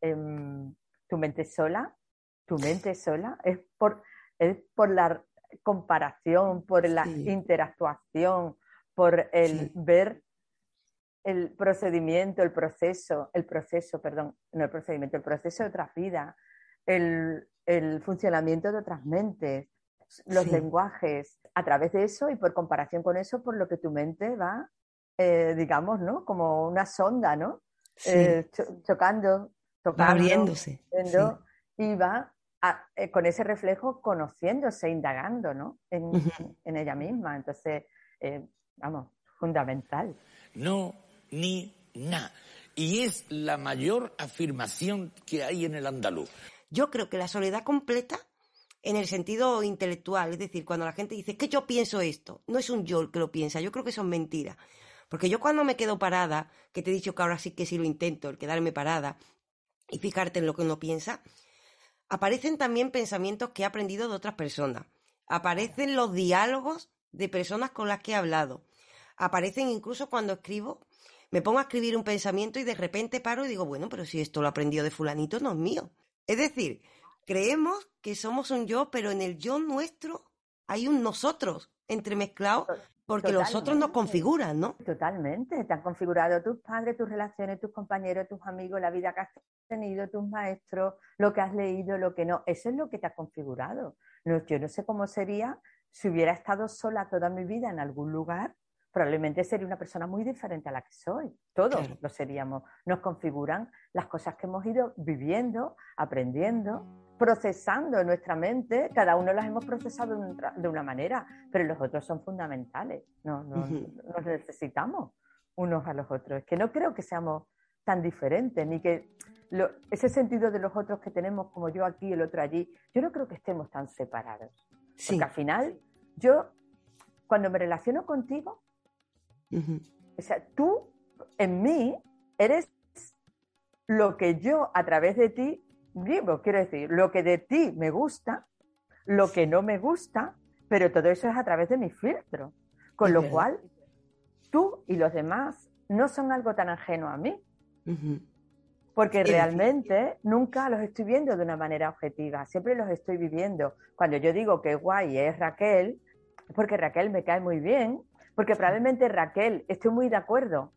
em, tu mente sola, tu mente sola, es por, es por la comparación, por la interactuación, por el ver el procedimiento, el proceso, el proceso, perdón, no el procedimiento, el proceso de otras vidas, el, funcionamiento de otras mentes, los lenguajes, a través de eso y por comparación con eso, por lo que tu mente va, eh, digamos, ¿no? Como una sonda, ¿no? Eh, chocando, tocando, abriéndose. Y va eh, con ese reflejo conociéndose, indagando, ¿no? En, en ella misma. Entonces, vamos, fundamental. No, ni na. Y es la mayor afirmación que hay en el andaluz. Yo creo que la soledad completa, en el sentido intelectual, es decir, cuando la gente dice que yo pienso esto, no es un yo el que lo piensa, yo creo que son mentiras. Porque yo cuando me quedo parada, que te he dicho que ahora sí que sí lo intento, el quedarme parada y fijarte en lo que uno piensa, aparecen también pensamientos que he aprendido de otras personas. Aparecen los diálogos de personas con las que he hablado. Aparecen incluso cuando escribo, me pongo a escribir un pensamiento y de repente paro y digo, bueno, pero si esto lo aprendió de fulanito, no es mío. Es decir, creemos que somos un yo, pero en el yo nuestro hay un nosotros, entremezclados porque los otros nos configuran, ¿no? Totalmente, te han configurado tus padres, tus relaciones, tus compañeros, tus amigos, la vida que has tenido, tus maestros, lo que has leído, lo que no. Eso es lo que te ha configurado. No, yo no sé cómo sería si hubiera estado sola toda mi vida en algún lugar, probablemente sería una persona muy diferente a la que soy. Todos lo seríamos. Nos configuran las cosas que hemos ido viviendo, aprendiendo, procesando en nuestra mente. Cada uno las hemos procesado de una manera, pero los otros son fundamentales. No, no, Nos necesitamos unos a los otros. Es que no creo que seamos tan diferentes, ni que ese sentido de los otros que tenemos, como yo aquí, el otro allí, yo no creo que estemos tan separados. Porque al final, yo, cuando me relaciono contigo, o sea, tú en mí eres lo que yo a través de ti vivo, quiero decir, lo que de ti me gusta, lo que no me gusta, pero todo eso es a través de mi filtro. Con lo cual, tú y los demás no son algo tan ajeno a mí. Porque realmente nunca los estoy viendo de una manera objetiva, siempre los estoy viviendo. Cuando yo digo que guay es Raquel, es porque Raquel me cae muy bien, porque probablemente Raquel estoy muy de acuerdo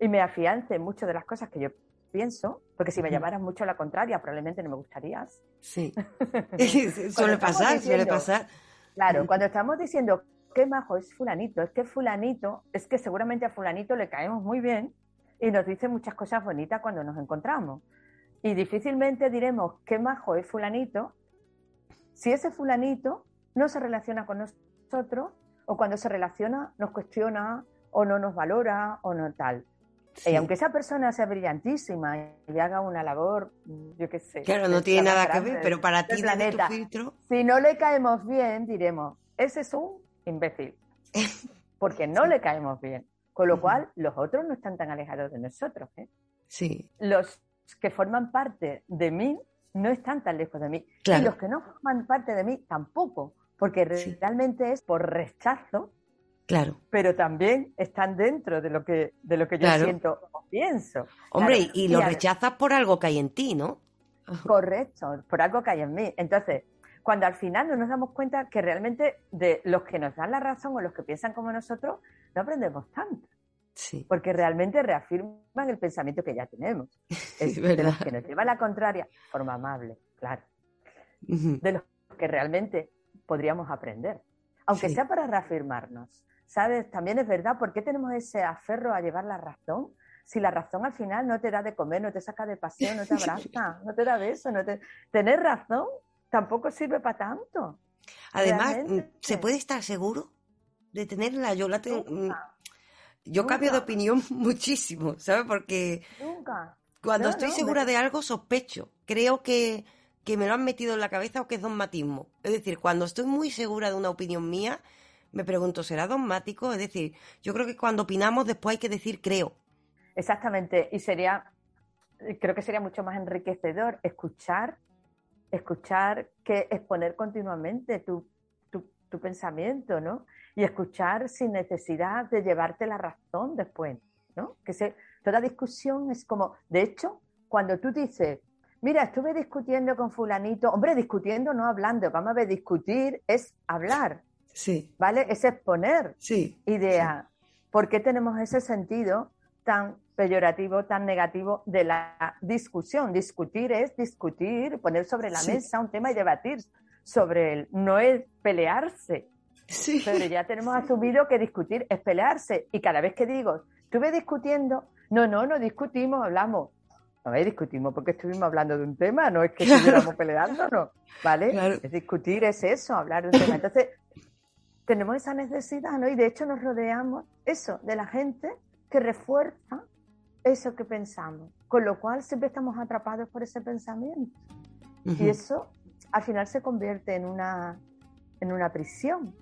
y me afiance en muchas de las cosas que yo pienso, porque si me llamaras mucho a la contraria, probablemente no me gustarías. Sí. suele pasar, suele pasar. Claro, cuando estamos diciendo qué majo es fulanito, es que fulanito, es que seguramente a fulanito le caemos muy bien y nos dice muchas cosas bonitas cuando nos encontramos. Y difícilmente diremos qué majo es fulanito si ese fulanito no se relaciona con nosotros o cuando se relaciona nos cuestiona o no nos valora o no tal. Y aunque esa persona sea brillantísima y haga una labor, yo qué sé. Claro, no tiene nada que ver, pero para ti, desde tu filtro. Si no le caemos bien, diremos, ese es un imbécil. Porque no le caemos bien. Con lo cual, los otros no están tan alejados de nosotros. ¿eh? Sí. Los que forman parte de mí no están tan lejos de mí. Y los que no forman parte de mí tampoco, porque realmente es por rechazo. Claro. Pero también están dentro de lo que, de lo que yo siento o pienso. Hombre, y, lo rechazas por algo que hay en ti, ¿no? Correcto, por algo que hay en mí. Entonces, cuando al final no nos damos cuenta que realmente de los que nos dan la razón o los que piensan como nosotros, no aprendemos tanto. Sí. Porque realmente reafirman el pensamiento que ya tenemos. Es de los que nos lleva a la contraria, forma amable, claro. De los que realmente podríamos aprender. Aunque sea para reafirmarnos. ¿Sabes? También es verdad, ¿por qué tenemos ese aferro a llevar la razón? Si la razón al final no te da de comer, no te saca de paseo, no te abraza, no te da beso, no te... Tener razón tampoco sirve para tanto. Además, ¿se puede estar seguro de tenerla? Yo la tengo... Mm, yo cambio de opinión muchísimo, ¿sabes? Porque cuando estoy segura de algo sospecho. Creo que, que, me lo han metido en la cabeza o que es dogmatismo. Es decir, cuando estoy muy segura de una opinión mía, me pregunto, ¿será dogmático? Es decir, yo creo que cuando opinamos después hay que decir creo. Exactamente, y sería, creo que sería mucho más enriquecedor escuchar escuchar que exponer continuamente tu, tu, pensamiento, ¿no? Y escuchar sin necesidad de llevarte la razón después, ¿no? Que se, toda discusión es como, de hecho, cuando tú dices, mira, estuve discutiendo con fulanito, hombre, discutiendo, no hablando, vamos a ver, discutir es hablar, sí. ¿vale? Es exponer sí, idea. ¿Por qué tenemos ese sentido tan peyorativo, tan negativo de la discusión. Discutir es discutir, poner sobre la mesa un tema y debatir sobre él. No es pelearse. Sí. Pero ya tenemos asumido que discutir es pelearse. Y cada vez que digo, estuve discutiendo, no, no, no discutimos, hablamos. No es discutimos porque estuvimos hablando de un tema, no es que estuviéramos peleándonos, ¿vale? Es discutir, es eso, hablar de un tema. Entonces, tenemos esa necesidad, ¿no? Y de hecho nos rodeamos, eso, de la gente que refuerza eso que pensamos, con lo cual siempre estamos atrapados por ese pensamiento. Y eso al final se convierte en una, en una prisión.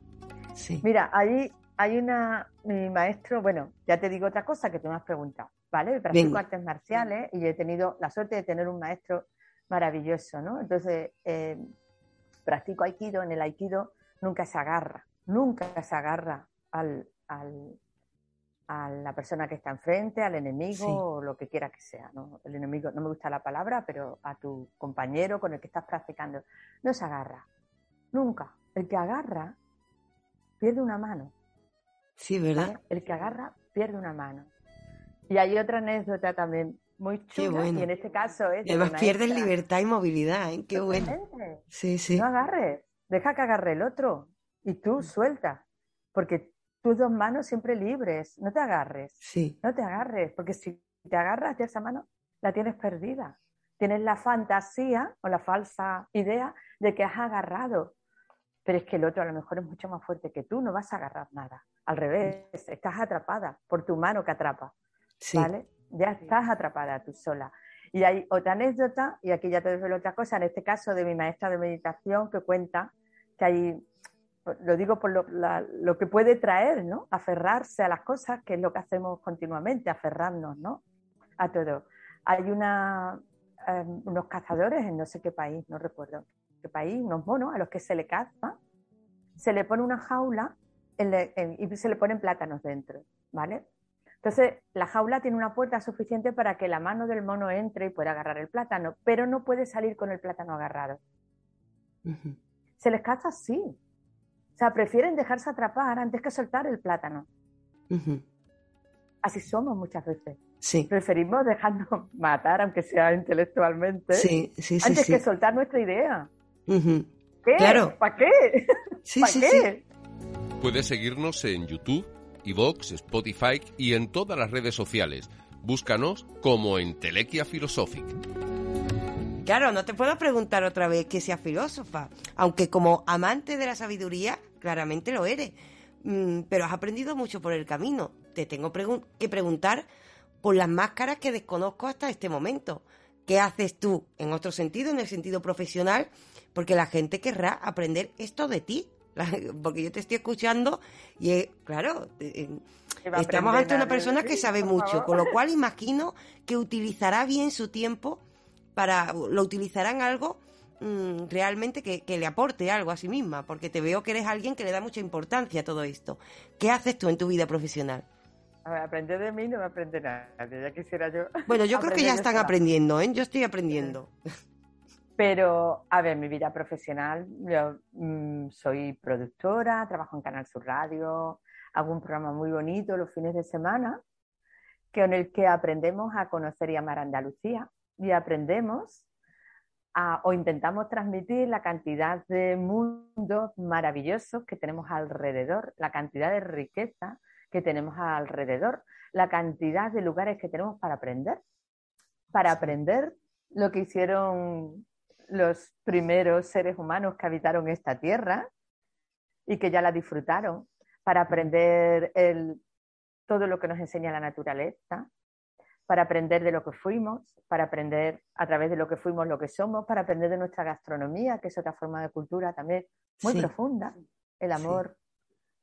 Sí. Mira, ahí hay una, mi maestro, bueno, ya te digo otra cosa que tú me has preguntado, ¿vale? Practico artes marciales y he tenido la suerte de tener un maestro maravilloso, ¿no? Entonces, eh, practico aikido, en el aikido nunca se agarra, nunca se agarra al, al, a la persona que está enfrente, al enemigo o lo que quiera que sea. ¿no? El enemigo, no me gusta la palabra, pero a tu compañero con el que estás practicando. No se agarra. Nunca. El que agarra pierde una mano. Sí, ¿verdad? El que agarra pierde una mano. Y hay otra anécdota también muy chula, y en este caso es... Además pierdes libertad y movilidad, ¿eh? Qué bueno. Sí, sí. No agarres, deja que agarre el otro y tú suelta, porque tus dos manos siempre libres, no te agarres. Sí. No te agarres, porque si te agarras de esa mano, la tienes perdida. Tienes la fantasía o la falsa idea de que has agarrado, pero es que el otro a lo mejor es mucho más fuerte que tú, no vas a agarrar nada. Al revés, estás atrapada por tu mano que atrapa. ¿Vale? Ya estás atrapada tú sola. Y hay otra anécdota, y aquí ya te desvelo otra cosa, en este caso de mi maestra de meditación que cuenta que hay, lo digo por lo, que puede traer, ¿no? Aferrarse a las cosas, que es lo que hacemos continuamente, aferrarnos, ¿no? A todo. Hay una, em, unos cazadores en no sé qué país, no recuerdo qué país, unos monos a los que se le caza, se le pone una jaula y se le ponen plátanos dentro, ¿vale? Entonces, la jaula tiene una puerta suficiente para que la mano del mono entre y pueda agarrar el plátano, pero no puede salir con el plátano agarrado. Se les caza así. O sea, prefieren dejarse atrapar antes que soltar el plátano. Así somos muchas veces. Sí. Preferimos dejarnos matar, aunque sea intelectualmente, sí, sí, antes que soltar nuestra idea. ¿Qué? Claro. ¿Para qué? ¿Para qué? Puedes seguirnos en YouTube iVox, Spotify y en todas las redes sociales. Búscanos como Entelequia Philosophic. Claro, no te puedo preguntar otra vez que sea filósofa, aunque como amante de la sabiduría, claramente lo eres. Mm, pero has aprendido mucho por el camino. Te tengo que preguntar por las máscaras que desconozco hasta este momento. ¿Qué haces tú en otro sentido, en el sentido profesional? Porque la gente querrá aprender esto de ti. porque yo te estoy escuchando y claro, eh, estamos ante una persona que sabe mucho, con lo cual imagino que utilizará bien su tiempo para, lo utilizará en algo mm, realmente que, le aporte algo a sí misma, porque te veo que eres alguien que le da mucha importancia a todo esto. ¿Qué haces tú en tu vida profesional? A ver, aprender de mí no me aprende nada, ya quisiera yo. Bueno, yo creo que ya están aprendiendo, ¿eh? Yo estoy aprendiendo. Pero, a ver, mi vida profesional, yo mm, soy productora, trabajo en Canal Sur Radio, hago un programa muy bonito los fines de semana, con el que aprendemos a conocer y amar Andalucía y aprendemos a, o intentamos transmitir la cantidad de mundos maravillosos que tenemos alrededor, la cantidad de riqueza que tenemos alrededor, la cantidad de lugares que tenemos para aprender, para aprender lo que hicieron los primeros seres humanos que habitaron esta tierra y que ya la disfrutaron, para aprender todo lo que nos enseña la naturaleza, para aprender de lo que fuimos, para aprender a través de lo que fuimos lo que somos, para aprender de nuestra gastronomía, que es otra forma de cultura también muy profunda, el amor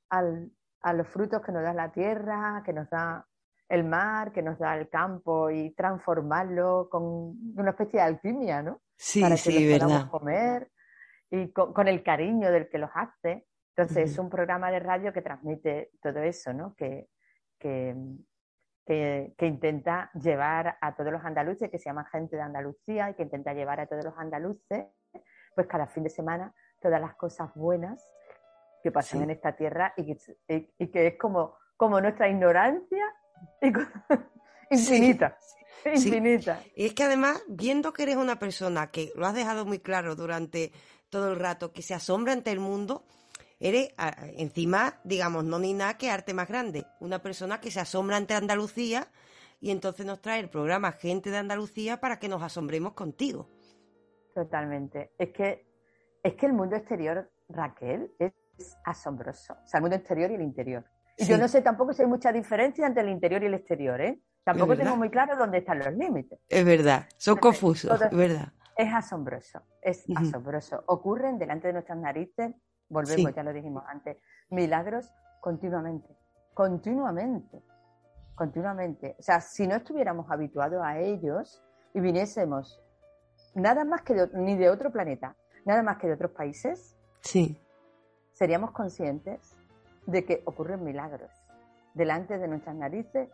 a los frutos que nos da la tierra, que nos da el mar, que nos da el campo y transformarlo con una especie de alquimia, ¿no? Sí, Para que sí, los podamos comer y con, el cariño del que los hace. Entonces, es un programa de radio que transmite todo eso, ¿no? Que, que, que, intenta llevar a todos los andaluces, que se llama Gente de Andalucía, y que intenta llevar a todos los andaluces, pues cada fin de semana, todas las cosas buenas que pasan en esta tierra y que, y que es como, como nuestra ignorancia infinita. Infinita. Y es que además, viendo que eres una persona que lo has dejado muy claro durante todo el rato, que se asombra ante el mundo, eres encima, digamos, no ni nada que arte más grande. Una persona que se asombra ante Andalucía y entonces nos trae el programa Gente de Andalucía para que nos asombremos contigo. Totalmente. Es que, es que el mundo exterior, Raquel, es asombroso. O sea, el mundo exterior y el interior. Y yo no sé tampoco si hay mucha diferencia entre el interior y el exterior, ¿eh? Tampoco tengo muy claro dónde están los límites. Es verdad, son confusos, es verdad. Es asombroso, es asombroso. Ocurren delante de nuestras narices, volvemos, ya lo dijimos antes, milagros continuamente, continuamente, continuamente. O sea, si no estuviéramos habituados a ellos y viniésemos nada más que ni de otro planeta, nada más que de otros países, sí. seríamos conscientes de que ocurren milagros delante de nuestras narices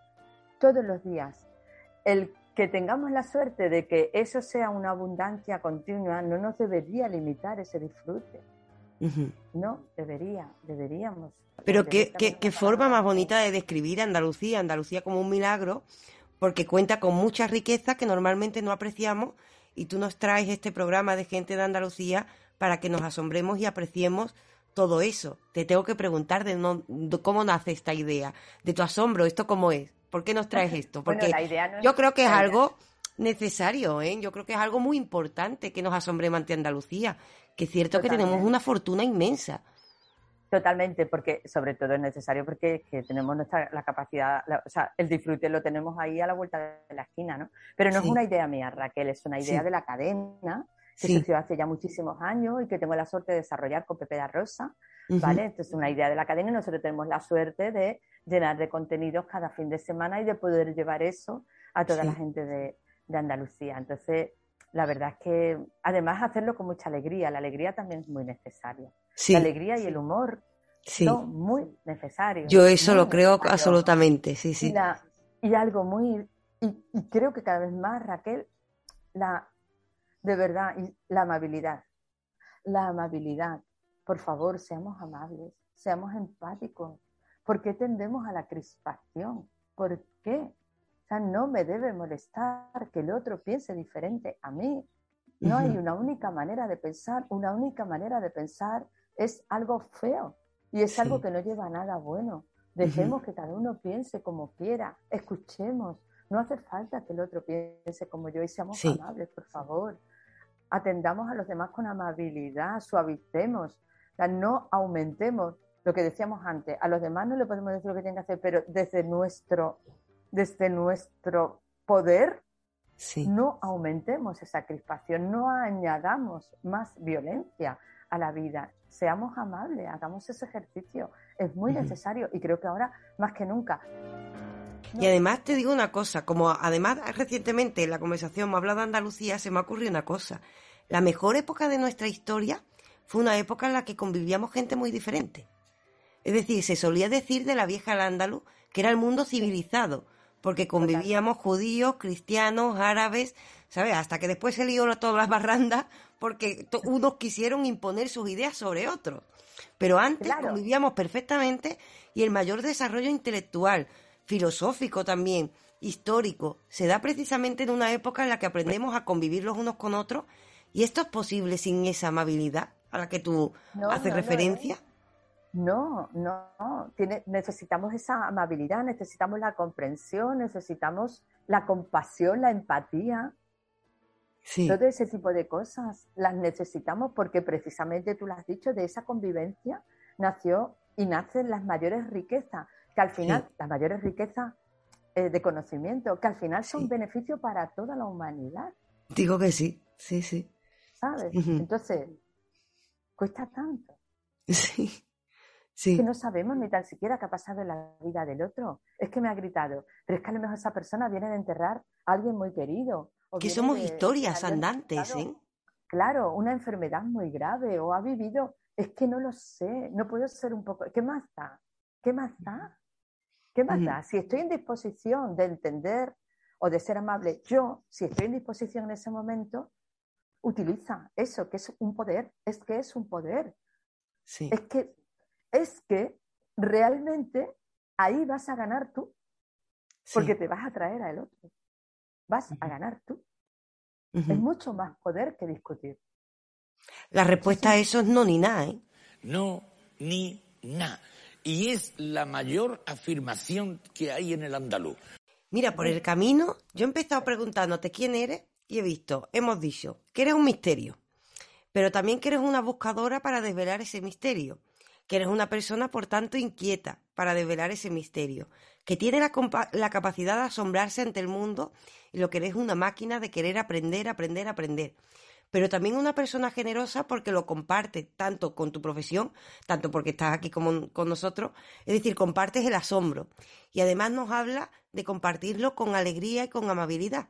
todos los días. El que tengamos la suerte de que eso sea una abundancia continua no nos debería limitar ese disfrute. No, debería, deberíamos. Pero qué, qué, qué forma más bonita de describir Andalucía, Andalucía como un milagro, porque cuenta con muchas riquezas que normalmente no apreciamos y tú nos traes este programa de gente de Andalucía para que nos asombremos y apreciemos todo eso. Te tengo que preguntar de, cómo nace esta idea, de tu asombro, esto cómo es, ¿por qué nos traes esto? Porque yo creo que es algo necesario, ¿eh? yo creo que es algo muy importante que nos asombremos ante Andalucía, que es cierto que tenemos una fortuna inmensa. Totalmente, porque sobre todo es necesario porque tenemos nuestra la capacidad, o sea, el disfrute lo tenemos ahí a la vuelta de la esquina, ¿no? Pero no es una idea mía, Raquel, es una idea de la cadena que surgió hace ya muchísimos años y que tengo la suerte de desarrollar con Pepe da Rosa, ¿vale? Entonces es una idea de la cadena y nosotros tenemos la suerte de llenar de contenidos cada fin de semana y de poder llevar eso a toda la gente de, de Andalucía. Entonces, la verdad es que además hacerlo con mucha alegría, la alegría también es muy necesaria. La alegría y el humor son muy necesarios. Yo eso lo creo absolutamente, sí, sí. Y, algo muy, y, creo que cada vez más, Raquel, la, de verdad, la amabilidad. La amabilidad. Por favor, seamos amables, seamos empáticos. ¿Por qué tendemos a la crispación? ¿Por qué? Sea, no me debe molestar que el otro piense diferente a mí. No hay una única manera de pensar, una única manera de pensar es algo feo y es algo que no lleva a nada bueno. Dejemos que cada uno piense como quiera, escuchemos. No hace falta que el otro piense como yo y seamos amables, por favor. Atendamos a los demás con amabilidad, suavicemos, o sea, no aumentemos lo que decíamos antes. A los demás no le podemos decir lo que tienen que hacer, pero desde nuestro desde nuestro poder, no aumentemos esa crispación, no añadamos más violencia a la vida. Seamos amables, hagamos ese ejercicio. Es muy necesario y creo que ahora más que nunca. Y además te digo una cosa, como además recientemente en la conversación me ha hablado de Andalucía, se me ha ocurrido una cosa. La mejor época de nuestra historia fue una época en la que convivíamos gente muy diferente. Es decir, se solía decir de la vieja al andaluz que era el mundo civilizado, porque convivíamos judíos, cristianos, árabes, ¿sabes? Hasta que después se lió todas las barrandas porque unos quisieron imponer sus ideas sobre otros. Pero antes convivíamos perfectamente y el mayor desarrollo intelectual, filosófico también, histórico, se da precisamente en una época en la que aprendemos a convivir los unos con otros y esto es posible sin esa amabilidad a la que tú haces referencia. No, no, Tiene, necesitamos esa amabilidad, necesitamos la comprensión, necesitamos la compasión, la empatía. Sí. Todo ese tipo de cosas las necesitamos porque precisamente tú lo has dicho, de esa convivencia nació y nacen las mayores riquezas, que al final, las mayores riquezas eh, de conocimiento, que al final son beneficio para toda la humanidad. Digo que sí, sí, sí. ¿Sabes? Entonces, cuesta tanto. Sí. Que no sabemos ni tan siquiera qué ha pasado en la vida del otro. Es que me ha gritado, pero es que a lo mejor esa persona viene de enterrar a alguien muy querido. que somos historias andantes, ¿eh? Claro, una enfermedad muy grave o ha vivido. Es que no lo sé, no puedo ser un poco. ¿Qué más da? ¿Qué más da? ¿Qué más da? Si estoy en disposición de entender o de ser amable, yo, si estoy en disposición en ese momento, utiliza eso, que es un poder, es que es un poder. Sí. Es que es que realmente ahí vas a ganar tú, porque te vas a traer al otro. Vas a ganar tú. Es mucho más poder que discutir. La respuesta a eso es no ni nada, ¿eh? No ni nada. Y es la mayor afirmación que hay en el andaluz. Mira, por el camino, yo he empezado preguntándote quién eres y he visto, hemos dicho, que eres un misterio, pero también que eres una buscadora para desvelar ese misterio que eres una persona, por tanto, inquieta para develar ese misterio, que tiene la, capacidad de asombrarse ante el mundo y lo que eres una máquina de querer aprender, aprender, aprender. Pero también una persona generosa porque lo comparte tanto con tu profesión, tanto porque estás aquí como con nosotros, es decir, compartes el asombro. Y además nos habla de compartirlo con alegría y con amabilidad.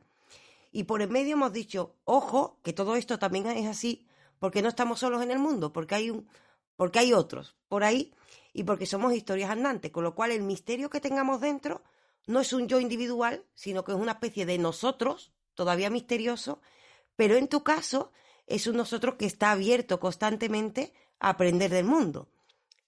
Y por en medio hemos dicho, ojo, que todo esto también es así, porque no estamos solos en el mundo, porque hay un, porque hay otros por ahí y porque somos historias andantes, con lo cual el misterio que tengamos dentro no es un yo individual, sino que es una especie de nosotros, todavía misterioso, pero en tu caso es un nosotros que está abierto constantemente aprender del mundo.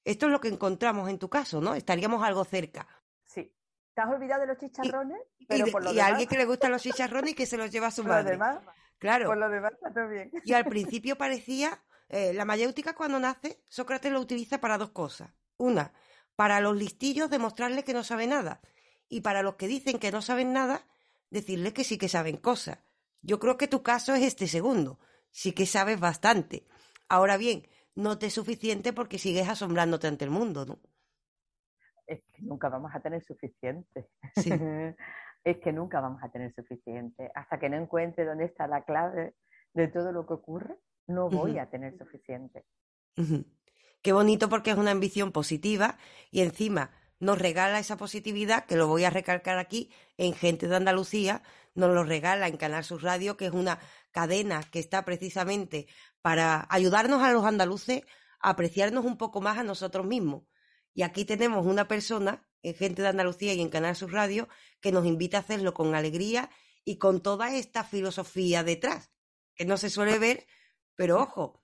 Esto es lo que encontramos en tu caso, ¿no? Estaríamos algo cerca. Sí. ¿Te has olvidado de los chicharrones? Y, Pero por lo y a alguien que le gustan los chicharrones y que se los lleva a su por lo madre. demás, Claro. por lo demás está todo bien. Y al principio parecía, eh, la mayéutica cuando nace, Sócrates lo utiliza para dos cosas. Una, para los listillos demostrarles que no sabe nada. Y para los que dicen que no saben nada, decirles que sí que saben cosas. Yo creo que tu caso es este segundo. Sí que sabes bastante. Ahora bien, no te es suficiente porque sigues asombrándote ante el mundo, ¿no? Es que nunca vamos a tener suficiente. Sí. es que nunca vamos a tener suficiente. Hasta que no encuentre dónde está la clave de todo lo que ocurre, no voy a tener suficiente. Qué bonito porque es una ambición positiva y encima nos regala esa positividad, que lo voy a recalcar aquí, en Gente de Andalucía, nos lo regala en Canal Sur Radio, que es una cadena que está precisamente para ayudarnos a los andaluces a apreciarnos un poco más a nosotros mismos. Y aquí tenemos una persona en Gente de Andalucía y en Canal Sur Radio que nos invita a hacerlo con alegría y con toda esta filosofía detrás, que no se suele ver, pero ojo,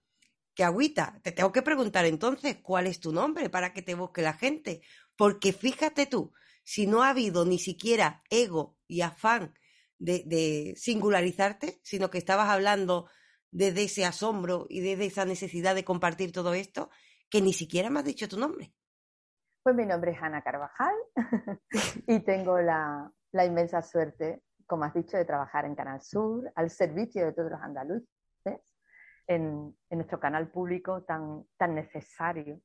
que agüita, te tengo que preguntar entonces cuál es tu nombre para que te busque la gente. Porque fíjate tú, si no ha habido ni siquiera ego y afán de, de singularizarte, sino que estabas hablando desde ese asombro y desde esa necesidad de compartir todo esto, que ni siquiera me has dicho tu nombre. Pues mi nombre es Ana Carvajal y tengo la, la inmensa suerte, como has dicho, de trabajar en Canal Sur, al servicio de todos los andaluces, en, en nuestro canal público tan, tan necesario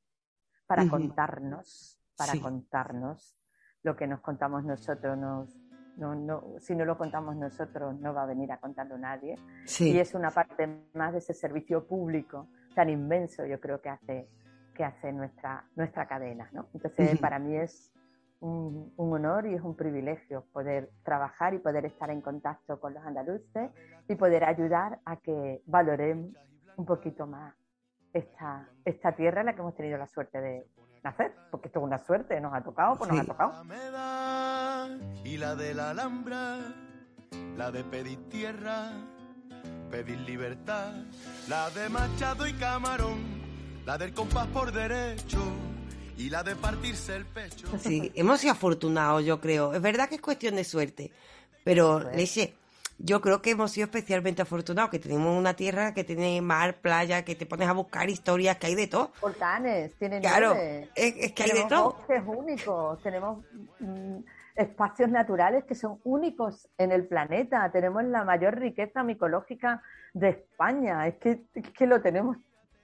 para contarnos, para Sí. contarnos lo que nos contamos nosotros. Nos, no, no, si no lo contamos nosotros, no va a venir a contarlo nadie. Sí. Y es una parte más de ese servicio público tan inmenso, yo creo que hace, que hace nuestra, nuestra cadena. ¿no? Entonces, para mí es un, un honor y es un privilegio poder trabajar y poder estar en contacto con los andaluces y poder ayudar a que valoremos un poquito más esta, esta tierra en la que hemos tenido la suerte de nacer, porque esto es una suerte, nos ha tocado, pues nos Sí. ha tocado. Y la de la Alhambra, la de pedir tierra, pedir libertad, la de Machado y Camarón, la del compás por derecho y la de partirse el pecho. Sí, hemos sido afortunados, yo creo. Es verdad que es cuestión de suerte, pero Eso es. Leche, yo creo que hemos sido especialmente afortunados, que tenemos una tierra que tiene mar, playa, que te pones a buscar historias, que hay de todo. Volcanes, tienen Claro, es, es que hay de tenemos todo. bosques únicos, tenemos mm, espacios naturales que son únicos en el planeta, tenemos la mayor riqueza micológica de España, es que, es que lo tenemos,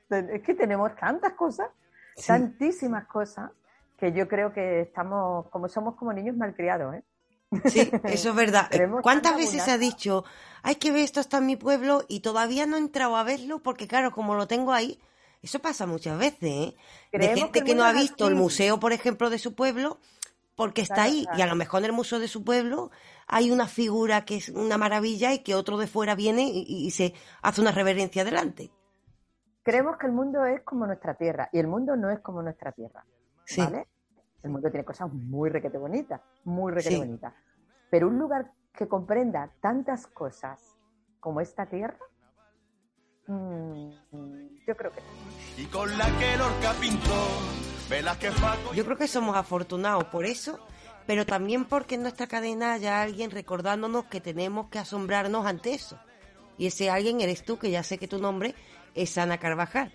es que tenemos tantas cosas, Sí. tantísimas cosas, que yo creo que estamos, como somos como niños malcriados, ¿eh? Sí, eso es verdad. Tenemos ¿Cuántas veces se ha dicho, hay que ver esto está en mi pueblo y todavía no he entrado a verlo porque claro, como lo tengo ahí, eso pasa muchas veces, ¿eh? De gente que no ha visto el museo, por ejemplo, de su pueblo porque está Claro, ahí y a lo mejor en el museo de su pueblo hay una figura que es una maravilla y que otro de fuera viene y, y se hace una reverencia delante. Creemos que el mundo es como nuestra tierra y el mundo no es como nuestra tierra. Sí. El mundo tiene cosas muy requete bonitas, muy requete Sí. bonitas. Pero un lugar que comprenda tantas cosas como esta tierra, mm, yo creo que no. Y con la que Lorca pintó, Yo creo que somos afortunados por eso, pero también porque en nuestra cadena haya alguien recordándonos que tenemos que asombrarnos ante eso. Y ese alguien eres tú, que ya sé que tu nombre es Ana Carvajal.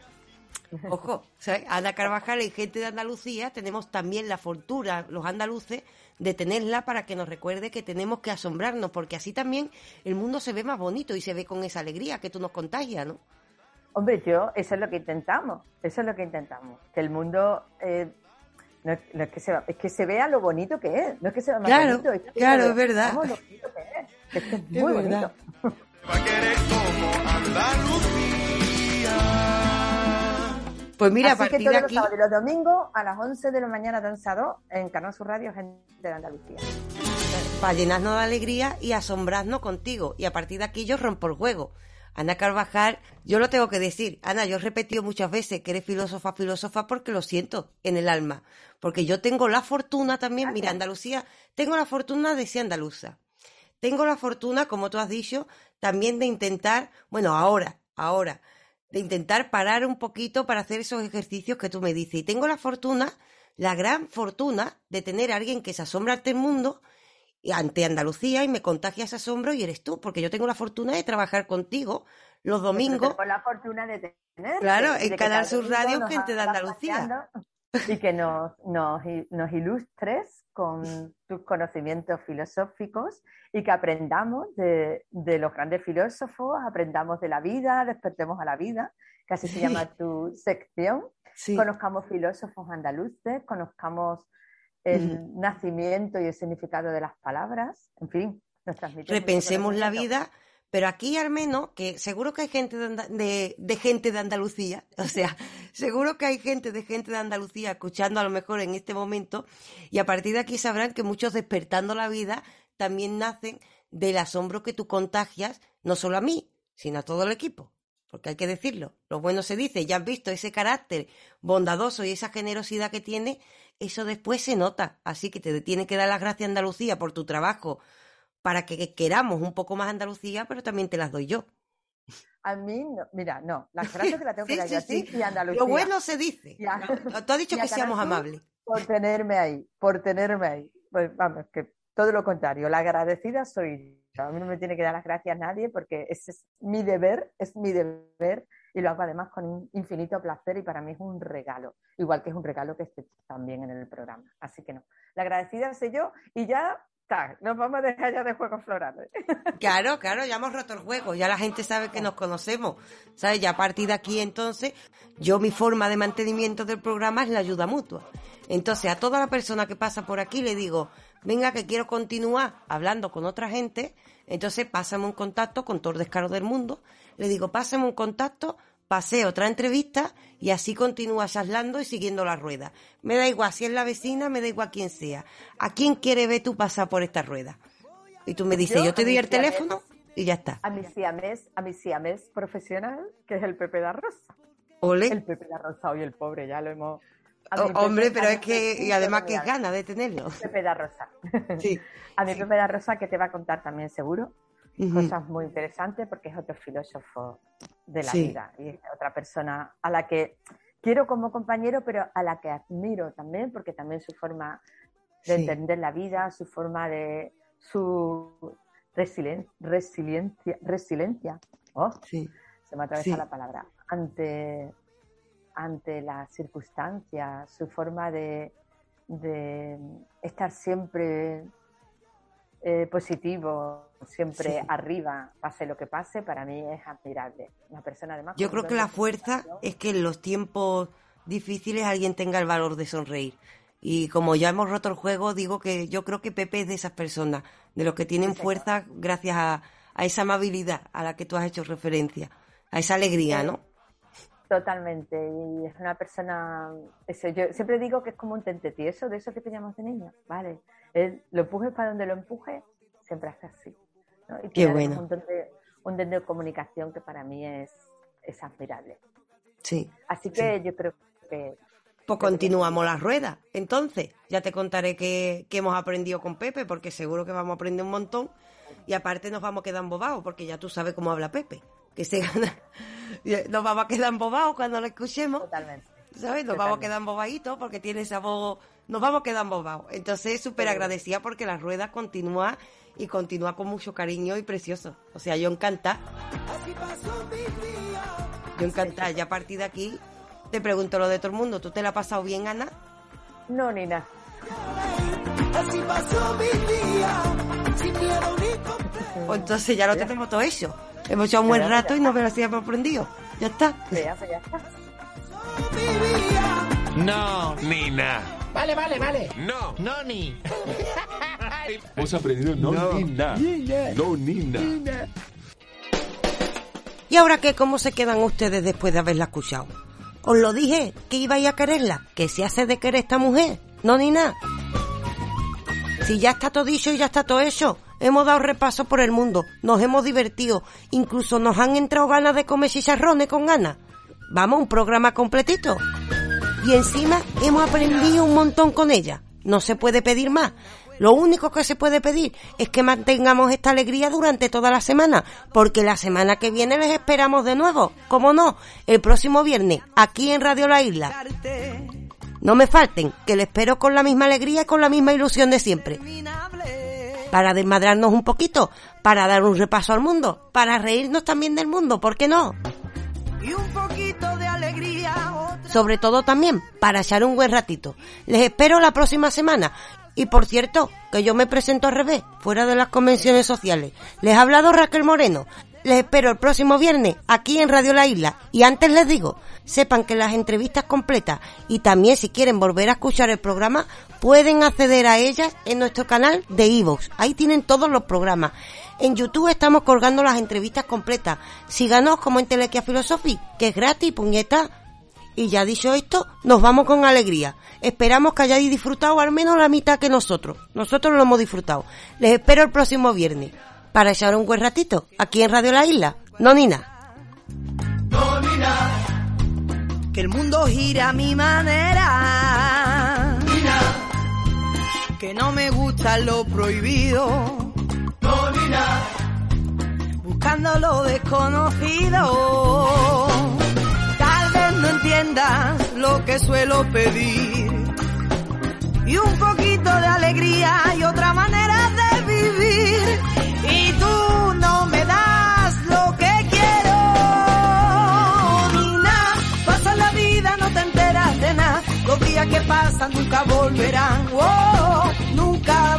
Ojo, ¿sabes? Ana Carvajal y gente de Andalucía tenemos también la fortuna, los andaluces, de tenerla para que nos recuerde que tenemos que asombrarnos, porque así también el mundo se ve más bonito y se ve con esa alegría que tú nos contagias, ¿no? Hombre, yo, eso es lo que intentamos, eso es lo que intentamos, que el mundo eh, no, es- no es, que se, va- es que se vea lo bonito que es, no es que se vea más Claro, bonito, es que claro, es verdad. veamos lo bonito que es, que es, que es Es muy verdad. bonito. va a querer como Andalucía. Pues mira, a Así que partir todos de los aquí... sábados y los domingos a las 11 de la mañana danza 2 en Canal Sur Radio Gente de Andalucía. para llenarnos de alegría y asombrarnos contigo. Y a partir de aquí yo rompo el juego. Ana Carvajal, yo lo tengo que decir. Ana, yo he repetido muchas veces que eres filósofa, filósofa porque lo siento en el alma. Porque yo tengo la fortuna también, mira, Andalucía, tengo la fortuna de ser andaluza. Tengo la fortuna, como tú has dicho, también de intentar, bueno, ahora, ahora, de intentar parar un poquito para hacer esos ejercicios que tú me dices. Y tengo la fortuna, la gran fortuna de tener a alguien que se asombra ante el mundo y ante Andalucía y me contagia ese asombro y eres tú, porque yo tengo la fortuna de trabajar contigo los domingos. Tengo la fortuna de tener. Claro, en Canal Sur Radio, gente de Andalucía. Y que nos, nos, nos ilustres con tus conocimientos filosóficos y que aprendamos de, de, los grandes filósofos, aprendamos de la vida, despertemos a la vida, que así se llama tu sección. Sí. Conozcamos filósofos andaluces, conozcamos el nacimiento y el significado de las palabras, en fin, nos transmitimos. Repensemos la vida, pero aquí al menos, que seguro que hay gente de, de, de, gente de Andalucía, o sea, seguro que hay gente de gente de Andalucía escuchando a lo mejor en este momento, y a partir de aquí sabrán que muchos despertando la vida también nacen del asombro que tú contagias, no solo a mí, sino a todo el equipo. Porque hay que decirlo, lo bueno se dice, ya has visto ese carácter bondadoso y esa generosidad que tiene, eso después se nota. Así que te tiene que dar las gracias Andalucía por tu trabajo, para que queramos un poco más Andalucía, pero también te las doy yo. A mí, no, mira, no, las gracias que la tengo que dar sí, yo sí, a y a Andalucía. Lo bueno se dice. No, tú has dicho a que seamos amables. Por tenerme ahí, por tenerme ahí. Pues vamos, que todo lo contrario, la agradecida soy yo. A mí no me tiene que dar las gracias nadie porque ese es mi deber, es mi deber y lo hago además con un infinito placer y para mí es un regalo, igual que es un regalo que esté también en el programa. Así que no, la agradecida soy yo y ya está, nos vamos a dejar ya de juegos florales. Claro, claro, ya hemos roto el juego, ya la gente sabe que nos conocemos, ¿sabes? Ya a partir de aquí entonces, yo mi forma de mantenimiento del programa es la ayuda mutua. Entonces a toda la persona que pasa por aquí le digo, venga que quiero continuar hablando con otra gente, entonces pásame un contacto con todo el descaro del mundo, le digo, pásame un contacto, pasé otra entrevista y así continúa charlando y siguiendo la rueda. Me da igual si es la vecina, me da igual quién sea. ¿A quién quiere ver tú pasar por esta rueda? Y tú me dices, yo, Yo, te doy el teléfono y ya está. A mi siamés, a mi siamés profesional, que es el Pepe da Rosa. Ole. El Pepe da Rosa, hoy el pobre, ya lo hemos... Oh, hombre, pero es que, y además que gana de tenerlo. Pepe da Rosa. Sí. A mi Pepe da Rosa que te va a contar también seguro Cosas muy interesantes porque es otro filósofo de la Sí. vida y es otra persona a la que quiero como compañero, pero a la que admiro también porque también su forma de Sí. entender la vida, su forma de su resilien- resiliencia, resiliencia. Oh, Sí. se me atraviesa Sí. la palabra. Ante, ante las circunstancias, su forma de, de estar siempre eh, positivo, siempre Sí. arriba, pase lo que pase, para mí es admirable. Una persona además. Yo creo que la fuerza es que en los tiempos difíciles alguien tenga el valor de sonreír. Y como ya hemos roto el juego, digo que yo creo que Pepe es de esas personas, de los que tienen Sí, señor. fuerza gracias a, a esa amabilidad a la que tú has hecho referencia, a esa alegría, ¿no? Totalmente, y es una persona, eso, yo siempre digo que es como un tente tieso, de eso que teníamos de niños, ¿vale? Él lo empuje para donde lo empuje, siempre hace así. ¿no? Y Qué bueno. Un don, de, un don de comunicación que para mí es, es admirable. Sí. Así que yo creo que Pues continuamos la rueda. Entonces, ya te contaré qué, qué hemos aprendido con Pepe, porque seguro que vamos a aprender un montón. Y aparte nos vamos a quedar embobados, porque ya tú sabes cómo habla Pepe. Que se gana. Nos vamos a quedar embobados cuando lo escuchemos. totalmente. ¿Sabes? Nos vamos a quedar embobaditos porque tiene esa voz. Nos vamos a quedar embobados. Entonces, súper agradecida porque la rueda continúa y continúa con mucho cariño y precioso. O sea, yo encantada. Yo encantada. Ya a partir de aquí te pregunto lo de todo el mundo. ¿Tú te la has pasado bien, Ana? No, ni nada. Así pasó mi. Pues entonces ya lo tenemos todo hecho. Hemos hecho un buen rato y nos hemos aprendido. Ya está. Ya, pues ya está. No. Nina. Vale, vale, vale. No. No, ni. Hemos aprendido no, Nina. No, Nina. ¿Y ahora qué? ¿Cómo se quedan ustedes después de haberla escuchado? Os lo dije, que ibais a quererla. Que se hace de querer esta mujer. No ni nada. Si ya está todo dicho y ya está todo hecho. Hemos dado repaso por el mundo. Nos hemos divertido. Incluso nos han entrado ganas de comer chicharrones con ganas. Vamos, un programa completito. Y encima hemos aprendido un montón con ella. No se puede pedir más. Lo único que se puede pedir es que mantengamos esta alegría durante toda la semana, porque la semana que viene les esperamos de nuevo, como no, el próximo viernes, aquí en Radio La Isla. No me falten, que les espero con la misma alegría y con la misma ilusión de siempre. Para desmadrarnos un poquito, para dar un repaso al mundo, para reírnos también del mundo, ¿por qué no? Y un. Sobre todo también para echar un buen ratito. Les espero la próxima semana. Y por cierto, que yo me presento al revés, fuera de las convenciones sociales. Les ha hablado Raquel Moreno. Les espero el próximo viernes aquí en Radio La Isla. Y antes les digo, sepan que las entrevistas completas y también si quieren volver a escuchar el programa, pueden acceder a ellas en nuestro canal de iVoox. Ahí tienen todos los programas. En YouTube estamos colgando las entrevistas completas. Síganos como en Telequia Philosophy, que es gratis, puñeta. Y ya dicho esto, nos vamos con alegría. Esperamos que hayáis disfrutado al menos la mitad que nosotros. Nosotros lo hemos disfrutado. Les espero el próximo viernes para echar un buen ratito aquí en Radio La Isla. No, Nina. Que el mundo gira a mi manera. Que no me gusta lo prohibido. Buscando lo desconocido. Lo que suelo pedir. Y un poquito de alegría y otra manera de vivir. Y tú no me das lo que quiero. Ni nada, pasa la vida, no te enteras de nada. Los días que pasan nunca volverán. Oh, nunca